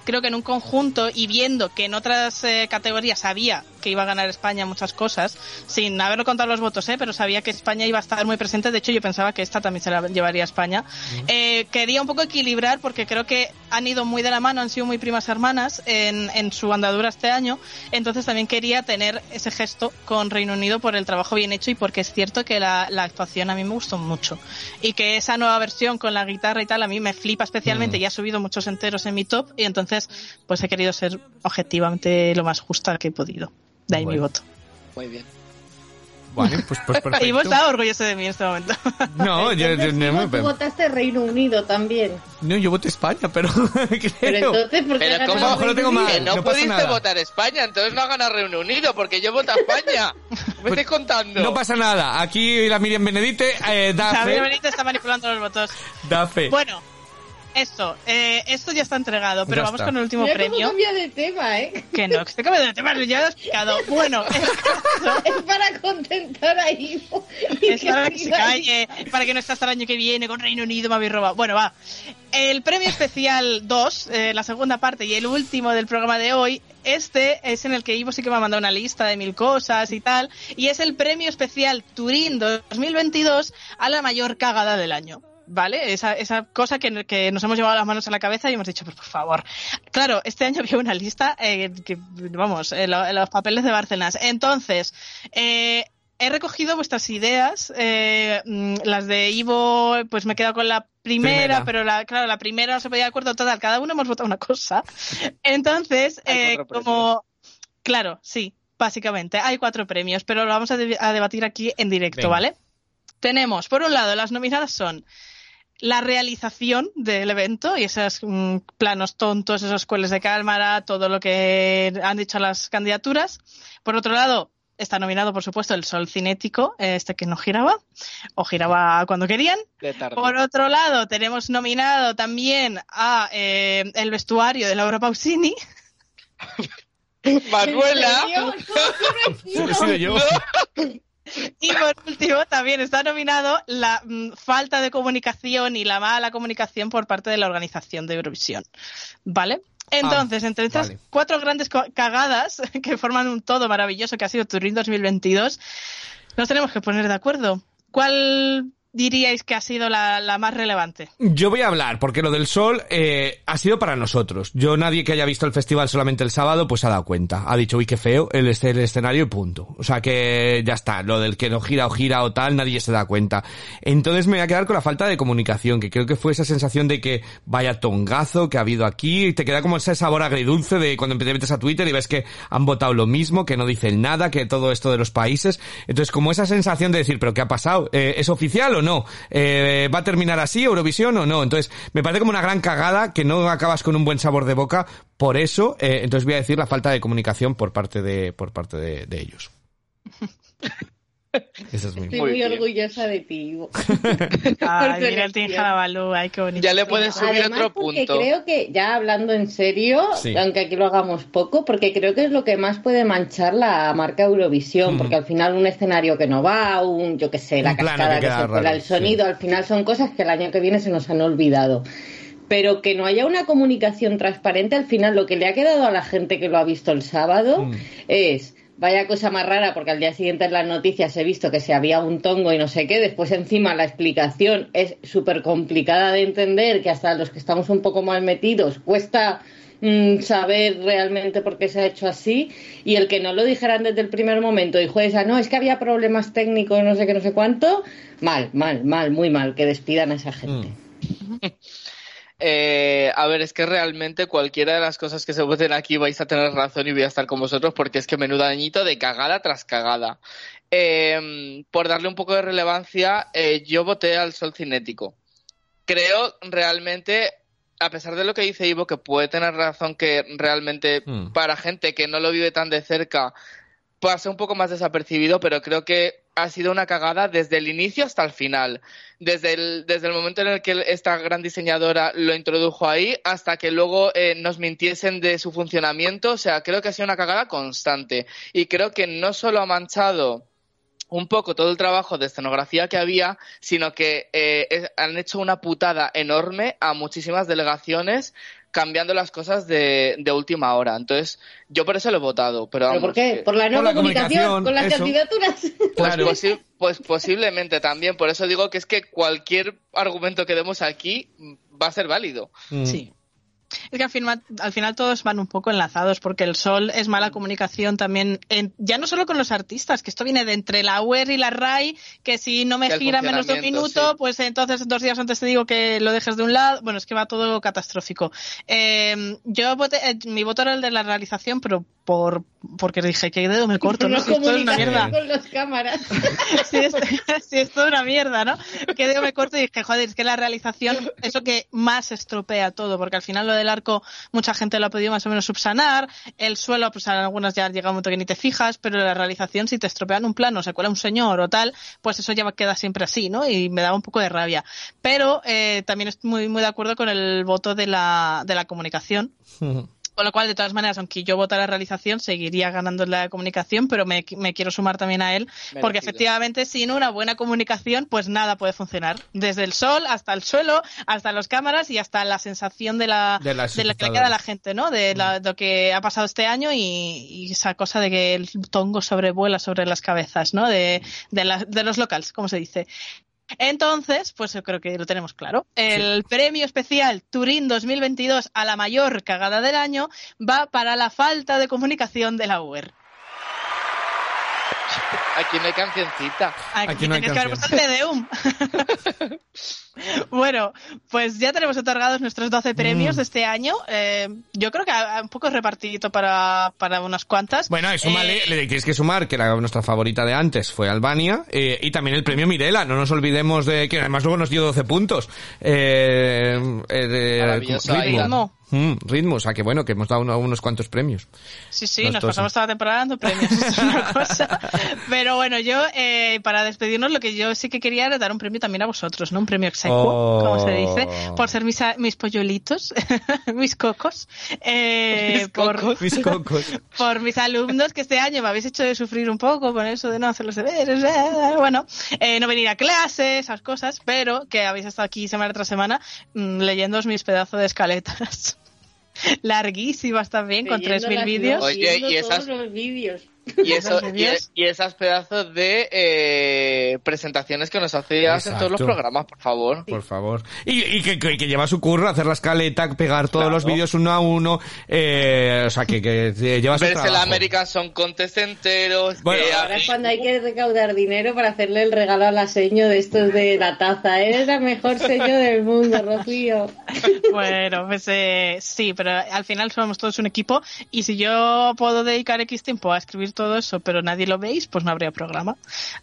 creo que en un conjunto y viendo que en otras eh, categorías sabía que iba a ganar España muchas cosas, sin haberlo contado los votos, ¿eh? pero sabía que España iba a estar muy presente. De hecho, yo pensaba que esta también se la llevaría a España. Eh, quería un poco equilibrar porque creo que han ido muy de la mano, han sido muy primas hermanas en, en su andadura este año. Entonces también quería tener ese gesto con Reino Unido por el trabajo bien hecho y porque es cierto que la, la actuación a mí me gustó mucho. Y que esa nueva versión con la guitarra y tal a mí me flipa especialmente y ha subido muchos enteros en mi top y entonces pues he querido ser objetivamente lo más justa que he podido. De ahí mi
Bueno.
voto.
Muy bien.
Vale, pues, pues perfecto.
Y vos estás orgulloso de mí en este momento.
No, yo, yo-
Entonces,
no,
Ivo, tú
me-
votaste Reino Unido también.
no, yo voté España, pero
Pero
creo.
entonces, ¿por qué
Pero ¿cómo?
Lo tengo mal.
Que no,
no
pudiste
nada.
votar España, entonces no ha ganado Reino Unido, porque yo voto a España. ¿Me estáis contando?
No pasa nada. Aquí la Miriam Benedite eh, da
Xavier
fe.
Benítez está manipulando los votos.
Da fe.
Bueno, esto, eh, esto ya está entregado, pero
Ya
vamos
está.
con el último
Mira cómo
premio.
cambia de tema, ¿eh?
Que no, que estoy cambiando de tema, ya lo he explicado. Bueno,
Es para contentar a Ivo.
es para que se calle, para que no esté hasta el año que viene con Reino Unido me habéis robado. Bueno, va. El premio especial 2, eh, la segunda parte y el último del programa de hoy, este es en el que Ivo sí que me ha mandado una lista de mil cosas y tal, y es el premio especial Turín 2022 a la mayor cagada del año. ¿Vale? Esa, esa cosa que, que nos hemos llevado las manos a la cabeza y hemos dicho, pues por favor. Claro, este año había una lista eh, que, vamos, en, lo- los papeles de Barcelona. Entonces, eh, he recogido vuestras ideas, eh, mm, las de Ivo, pues me he quedado con la primera,
Primera.
pero la, claro, la primera no se podía de acuerdo total, cada uno hemos votado una cosa. Entonces, eh, como, claro, sí, básicamente, hay cuatro premios, pero lo vamos a, a debatir aquí en directo,
Venga.
¿vale? Tenemos, por un lado, las nominadas son la realización del evento y esos mm, planos tontos, esos cueles de cámara, todo lo que han dicho las candidaturas. Por otro lado, está nominado, por supuesto, el sol cinético, este que no giraba, o giraba cuando querían.
De tarde.
Por otro lado, tenemos nominado también a eh, el vestuario de Laura Pausini.
Manuela.
Y por último, también está nominado la mm, falta de comunicación y la mala comunicación por parte de la organización de Eurovisión. ¿Vale? Entonces, entre estas
vale.
cuatro grandes cagadas que forman un todo maravilloso que ha sido Turín 2022, nos tenemos que poner de acuerdo. ¿Cuál diríais que ha sido la, la más relevante?
Yo voy a hablar, porque lo del sol eh, ha sido para nosotros. Yo, nadie que haya visto el festival solamente el sábado, pues ha dado cuenta. Ha dicho, uy, qué feo, el, este- el escenario y punto. O sea que ya está, lo del que no gira o gira o tal, nadie se da cuenta. Entonces me voy a quedar con la falta de comunicación, que creo que fue esa sensación de que vaya tongazo que ha habido aquí, y te queda como ese sabor agridulce de cuando te metes a Twitter y ves que han votado lo mismo, que no dicen nada, que todo esto de los países. Entonces como esa sensación de decir, pero ¿qué ha pasado? Eh, ¿Es oficial o no? Eh, ¿Va a terminar así Eurovisión o no? Entonces me parece como una gran cagada que no acabas con un buen sabor de boca. Por eso, eh, entonces voy a decir la falta de comunicación por parte de, por parte de, de ellos. Es.
Estoy
Muy bien.
orgullosa de ti, Ivo.
Ay, mira el ay, qué bonito.
Ya le puedes subir
Además,
otro
porque
punto.
creo que, ya hablando en serio,
Sí.
aunque aquí lo hagamos poco, porque creo que es lo que más puede manchar la marca Eurovisión, porque al final un escenario que no va, un, yo qué sé, la
Un
cascada
que
que, se cuela, el sonido, al final son cosas que el año que viene se nos han olvidado. Pero que no haya una comunicación transparente, al final lo que le ha quedado a la gente que lo ha visto el sábado
Mm.
es vaya cosa más rara porque al día siguiente en las noticias he visto que se había un tongo y no sé qué, después encima la explicación es súper complicada de entender, que hasta los que estamos un poco mal metidos cuesta mm, saber realmente por qué se ha hecho así y el que no lo dijeran desde el primer momento y jueza, no, es que había problemas técnicos, no sé qué, no sé cuánto, mal, mal, mal, muy mal, que despidan a esa gente.
Eh, a ver, es que realmente cualquiera de las cosas que se voten aquí vais a tener razón y voy a estar con vosotros porque es que menudo añito de cagada tras cagada. Eh, por darle un poco de relevancia, eh, yo voté al sol cinético. Creo realmente, a pesar de lo que dice Ivo, que puede tener razón que realmente
Mm.
para gente que no lo vive tan de cerca pasa un poco más desapercibido, pero creo que ha sido una cagada desde el inicio hasta el final. Desde el, desde el momento en el que esta gran diseñadora lo introdujo ahí hasta que luego eh, nos mintiesen de su funcionamiento. O sea, creo que ha sido una cagada constante. Y creo que no solo ha manchado un poco todo el trabajo de escenografía que había, sino que eh, han hecho una putada enorme a muchísimas delegaciones cambiando las cosas de, de última hora. Entonces, yo por eso lo he votado. Pero,
¿Pero
vamos,
por qué? ¿Por la no
Por la
comunicación?
comunicación,
¿Con las
eso.
candidaturas?
pues,
Claro.
posi- pues posiblemente también. Por eso digo que es que cualquier argumento que demos aquí va a ser válido.
Mm.
Sí. Es que al final, al final todos van un poco enlazados porque el sol es mala comunicación también, en- ya no solo con los artistas, que esto viene de entre la UER y la RAI, que si no me gira menos de un minuto,
sí.
pues entonces dos días antes te digo que lo dejes de un lado. Bueno, es que va todo catastrófico. Eh, yo voté, eh, mi voto era el de la realización, pero por porque dije que dedo me corto, ¿no?
no
Si esto es una mierda.
con las cámaras.
si esto, si esto es una mierda, ¿no? Que digo, me corto y dije, joder, es que la realización es lo que más estropea todo, porque al final lo del arco mucha gente lo ha podido más o menos subsanar, el suelo, pues en algunas ya llega un momento que ni te fijas, pero la realización si te estropean un plano, se cuela un señor o tal, pues eso ya queda siempre así, ¿no? Y me daba un poco de rabia. Pero eh, también estoy muy, muy de acuerdo con el voto de la, de la comunicación. Con lo cual, de todas maneras, aunque yo votara realización, seguiría ganando en la comunicación, pero me, me quiero sumar también a él, porque efectivamente, sin una buena comunicación, pues nada puede funcionar. Desde el sol hasta el suelo, hasta las cámaras y hasta la sensación de la,
De
de lo que le queda a la gente, ¿no? De, la- de lo que ha pasado este año y, y esa cosa de que el tongo sobrevuela sobre las cabezas, ¿no? De, de, la- de los locals, como se dice. Entonces, pues yo creo que lo tenemos claro. El premio especial Turín 2022 a la mayor cagada del año va para la falta de comunicación de la UER.
Aquí no hay cancioncita.
Aquí,
Aquí no hay
tenías que haber puesto
canción.
el bueno, pues ya tenemos otorgados nuestros 12 premios
Mm.
de este año. Eh, yo creo que un poco repartidito para, para unas cuantas.
Bueno, y súmale,
Eh,
le tienes que sumar que la, nuestra favorita de antes fue Albania eh, y también el premio Mirela. No nos olvidemos de que además luego nos dio 12 puntos. Eh, eh, de ritmo.
Ritmo.
Mm, ritmo, o sea que bueno, que hemos dado uno- unos cuantos premios.
Sí, sí, nos pasamos toda la temporada dando premios. eso es una cosa. Pero bueno, yo, eh, para despedirnos, lo que yo sí que quería era dar un premio también a vosotros, ¿no? Un premio execuo,
Oh.
como se dice, por ser mis, a- mis polluelitos, mis cocos, eh,
Mis
por,
cocos.
Mis cocos.
por mis alumnos que este año me habéis hecho de sufrir un poco con eso de no hacer los deberes, eh, bueno, eh, no venir a clase, esas cosas, pero que habéis estado aquí semana tras semana mm, leyendo mis pedazos de escaletas. Larguísimas también, con
Leyendo
3.000
las
vídeos.
Oye, y esas-
todos los vídeos.
Y, eso, y, y esas pedazos de eh, presentaciones que nos hacías en todos los
Exacto.
programas, por favor.
Por favor. Y, y que, que- que lleva su curro, hacer la escaleta, pegar todos
Claro.
los vídeos uno a uno. Eh, o sea, que, que eh, lleva su
Verse el. American Son Contest entero.
Bueno,
que
Ahora es cuando hay que recaudar dinero para hacerle el regalo a la seño de estos de la taza. Eres la mejor seño del mundo, Rocío.
Bueno, pues eh, sí, pero al final somos todos un equipo y si yo puedo dedicar X tiempo a escribir todo eso, pero nadie lo veis, pues no habría programa.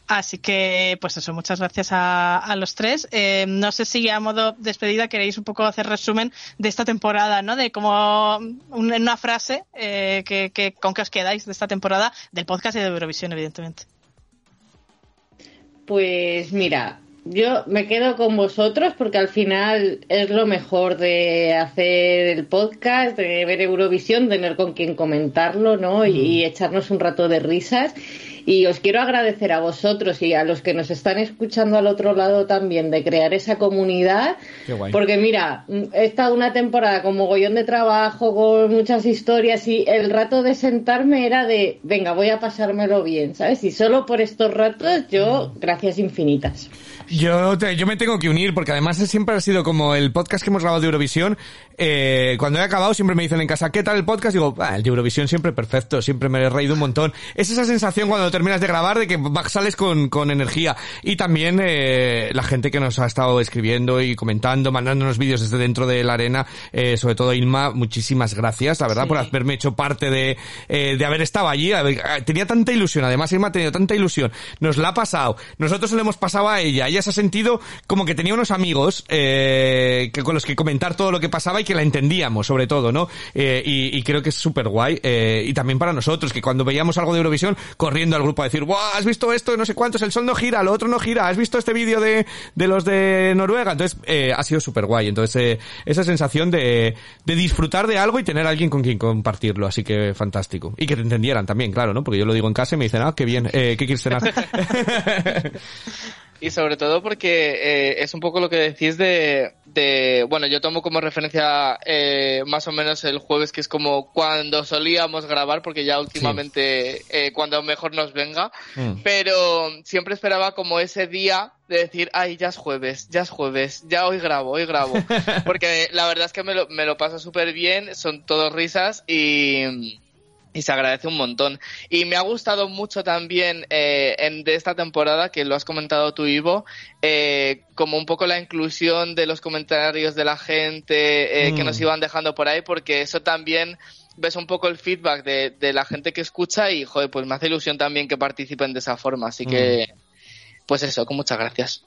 Así que, pues eso, muchas gracias a, a los tres. Eh, no sé si a modo despedida queréis un poco hacer resumen de esta temporada, ¿no? De como una frase eh, que, que con que os quedáis de esta temporada del podcast y de Eurovisión, evidentemente.
Pues mira, yo me quedo con vosotros porque al final es lo mejor de hacer el podcast, de ver Eurovisión, tener con quien comentarlo, ¿no? Y, y echarnos un rato de risas. Y os quiero agradecer a vosotros y a los que nos están escuchando al otro lado también de crear esa comunidad.
Qué guay.
Porque mira, he estado una temporada con mogollón de trabajo, con muchas historias y el rato de sentarme era de, venga, voy a pasármelo bien, ¿sabes? Y solo por estos ratos yo, gracias infinitas.
Yo, te- yo me tengo que unir porque además siempre ha sido como el podcast que hemos grabado de Eurovisión. eh, cuando he acabado siempre me dicen en casa, ¿qué tal el podcast? Digo, ah, el de Eurovisión siempre perfecto, siempre me he reído un montón. Es esa sensación cuando terminas de grabar de que sales con, con energía. Y también eh, la gente que nos ha estado escribiendo y comentando, mandándonos vídeos desde dentro de la arena, eh, sobre todo Ilma, muchísimas gracias, la verdad,
Sí.
por haberme hecho parte de, eh, de haber estado allí. Eh, tenía tanta ilusión, además Irma ha tenido tanta ilusión, nos la ha pasado, nosotros se lo hemos pasado a ella, ella se ha sentido como que tenía unos amigos eh, que con los que comentar todo lo que pasaba y que la entendíamos, sobre todo, ¿no? Eh, y, creo que es súper guay, eh, y también para nosotros, que cuando veíamos algo de Eurovisión, corriendo al grupo a decir, ¡Buah, has visto esto, no sé cuántos, el sol no gira, lo otro no gira, has visto este vídeo de, de los de Noruega, entonces ha sido súper guay, entonces esa sensación de, de disfrutar de algo y tener a alguien con quien compartirlo, así que fantástico. Y que te entendieran también, claro, ¿no? Porque yo lo digo en casa y me dicen, ah, qué bien, eh, ¿qué quieres cenar?
Y sobre todo porque eh, es un poco lo que decís de, de bueno, yo tomo como referencia eh, más o menos el jueves, que es como cuando solíamos grabar, porque ya últimamente eh, cuando mejor nos venga,
Mm.
pero siempre esperaba como ese día de decir, ay, ya es jueves, ya es jueves, ya hoy grabo, hoy grabo, porque la verdad es que me lo, me lo paso súper bien, son todos risas y... Y se agradece un montón. Y me ha gustado mucho también eh, en, de esta temporada, que lo has comentado tú, Ivo, eh, como un poco la inclusión de los comentarios de la gente eh, que
Mm.
nos iban dejando por ahí, porque eso también ves un poco el feedback de, de la gente que escucha y, joder, pues me hace ilusión también que participen de esa forma. Así que, pues eso, con muchas gracias.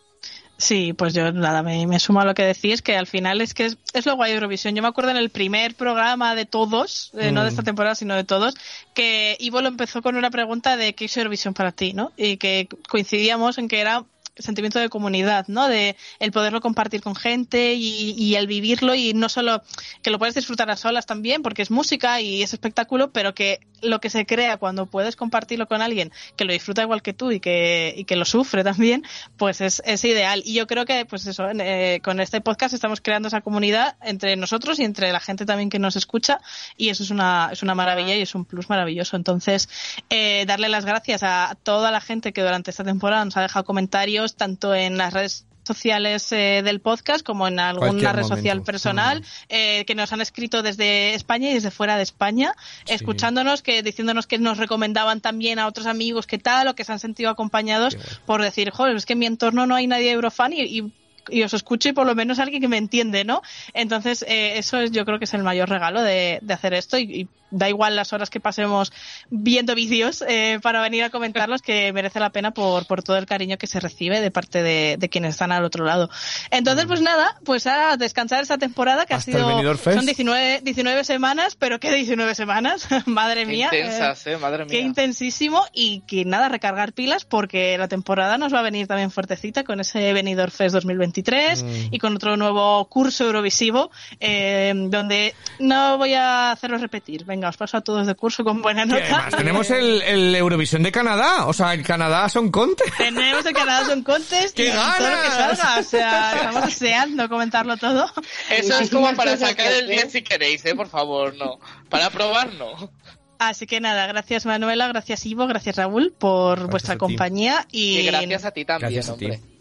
Sí, pues yo nada, me, me sumo a lo que decís, que al final es que es, es lo guay de Eurovisión. Yo me acuerdo en el primer programa de todos, eh, no de
Mm.
esta temporada, sino de todos, que Ivo lo empezó con una pregunta de qué es Eurovisión para ti, ¿no? Y que coincidíamos en que era sentimiento de comunidad, ¿no? De el poderlo compartir con gente y, el vivirlo y no solo que lo puedes disfrutar a solas también porque es música y es espectáculo, pero que lo que se crea cuando puedes compartirlo con alguien que lo disfruta igual que tú y que, y que lo sufre también, pues es, es ideal. Y yo creo que, pues eso, eh, con este podcast estamos creando esa comunidad entre nosotros y entre la gente también que nos escucha y eso es una, es una maravilla y es un plus maravilloso. Entonces, eh, darle las gracias a toda la gente que durante esta temporada nos ha dejado comentarios tanto en las redes sociales eh, del podcast, como en alguna
Cualquier
red social personal, eh, que nos han escrito desde España y desde fuera de España, escuchándonos, que diciéndonos que nos recomendaban también a otros amigos que tal, o que se han sentido acompañados por decir, joder, es que en mi entorno no hay nadie eurofan y, y y os escucho y por lo menos alguien que me entiende, ¿no? Entonces, eh, eso es, yo creo que es el mayor regalo de, de hacer esto y, y da igual las horas que pasemos viendo vídeos eh, para venir a comentarlos, que merece la pena por, por todo el cariño que se recibe de parte de, de quienes están al otro lado. Entonces, pues nada, pues a descansar esta temporada que
Hasta
ha sido, son 19, 19 semanas, pero ¿qué 19 semanas? Madre
Qué
mía.
intensas, eh, madre
Qué
mía.
intensísimo y que nada, recargar pilas porque la temporada nos va a venir también fuertecita con ese Benidorm Fest 2023
Mm.
y con otro nuevo curso eurovisivo eh, donde no voy a hacerlo repetir. Venga, os paso a todos de curso con buena
Y
nota.
además tenemos el, el Eurovisión de Canadá, o sea, el Canadá son Conte.
Tenemos el Canadá Son Contest
¡Qué
y todo lo que
ganas!
salga. O sea, estamos deseando comentarlo todo.
Eso es como para sacar el 10
hacer.
si queréis, eh, por favor, no. Para probar, no.
Así que nada, gracias Manuela, gracias Ivo, gracias Raúl por vuestra
a ti.
compañía y,
Y gracias a ti también,
Gracias a ti.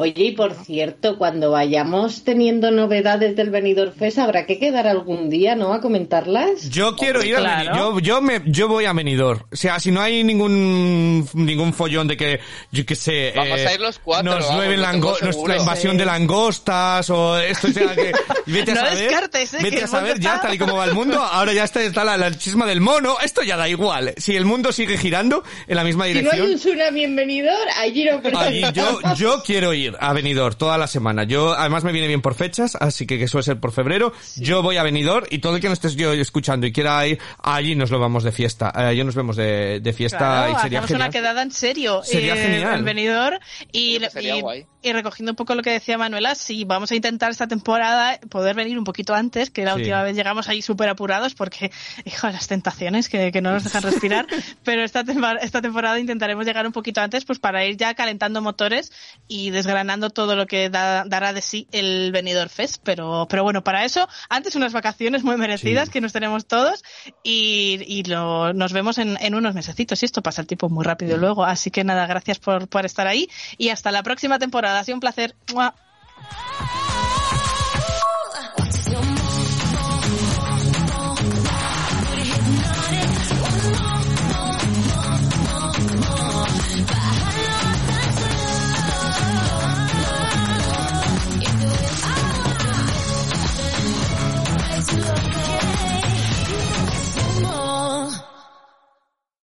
Oye, y por cierto, cuando vayamos teniendo novedades del Benidorm Fest, habrá que quedar algún día, ¿no? A comentarlas.
Yo quiero ir a
claro.
Beni- yo, yo me, yo voy a Benidorm. O sea, si no hay ningún, ningún follón de que, yo qué sé,
Vamos
eh,
a ir los cuatro,
nos
tengo
nuestra invasión de langostas o esto, o sea, que, vete a
No
saber,
descartes, eh, que
vete a saber ya tal y como va el mundo, ahora ya está, está la, la chisma del mono, esto ya da igual. Si el mundo sigue girando en la misma
Si no hay
dirección,
un tsunami en Benidorm, allí no
Allí yo, yo quiero ir a Benidorm toda la semana. Yo, además me viene bien por fechas, así que que suele ser por febrero. Yo voy a Benidorm y todo el que no estés yo escuchando y quiera ir, allí nos lo vamos de fiesta. Eh, allí nos vemos de, de fiesta
Claro,
y sería genial.
una quedada en serio
Sería
eh,
genial.
en Benidorm y,
sería
y-
guay.
y recogiendo un poco lo que decía Manuela, sí, vamos a intentar esta temporada poder venir un poquito antes, que la
Sí.
última vez llegamos ahí súper apurados porque, hijo, las tentaciones que, que no nos dejan respirar, pero esta, esta temporada intentaremos llegar un poquito antes pues para ir ya calentando motores y desgranando todo lo que da- dará de sí el Benidorm Fest, pero, pero bueno, para eso, antes unas vacaciones muy merecidas
Sí.
que nos tenemos todos y, y lo- nos vemos en, en unos mesecitos y esto pasa el tiempo muy rápido luego, así que nada, gracias por, por estar ahí y hasta la próxima temporada, ha sido un placer. ¡Mua!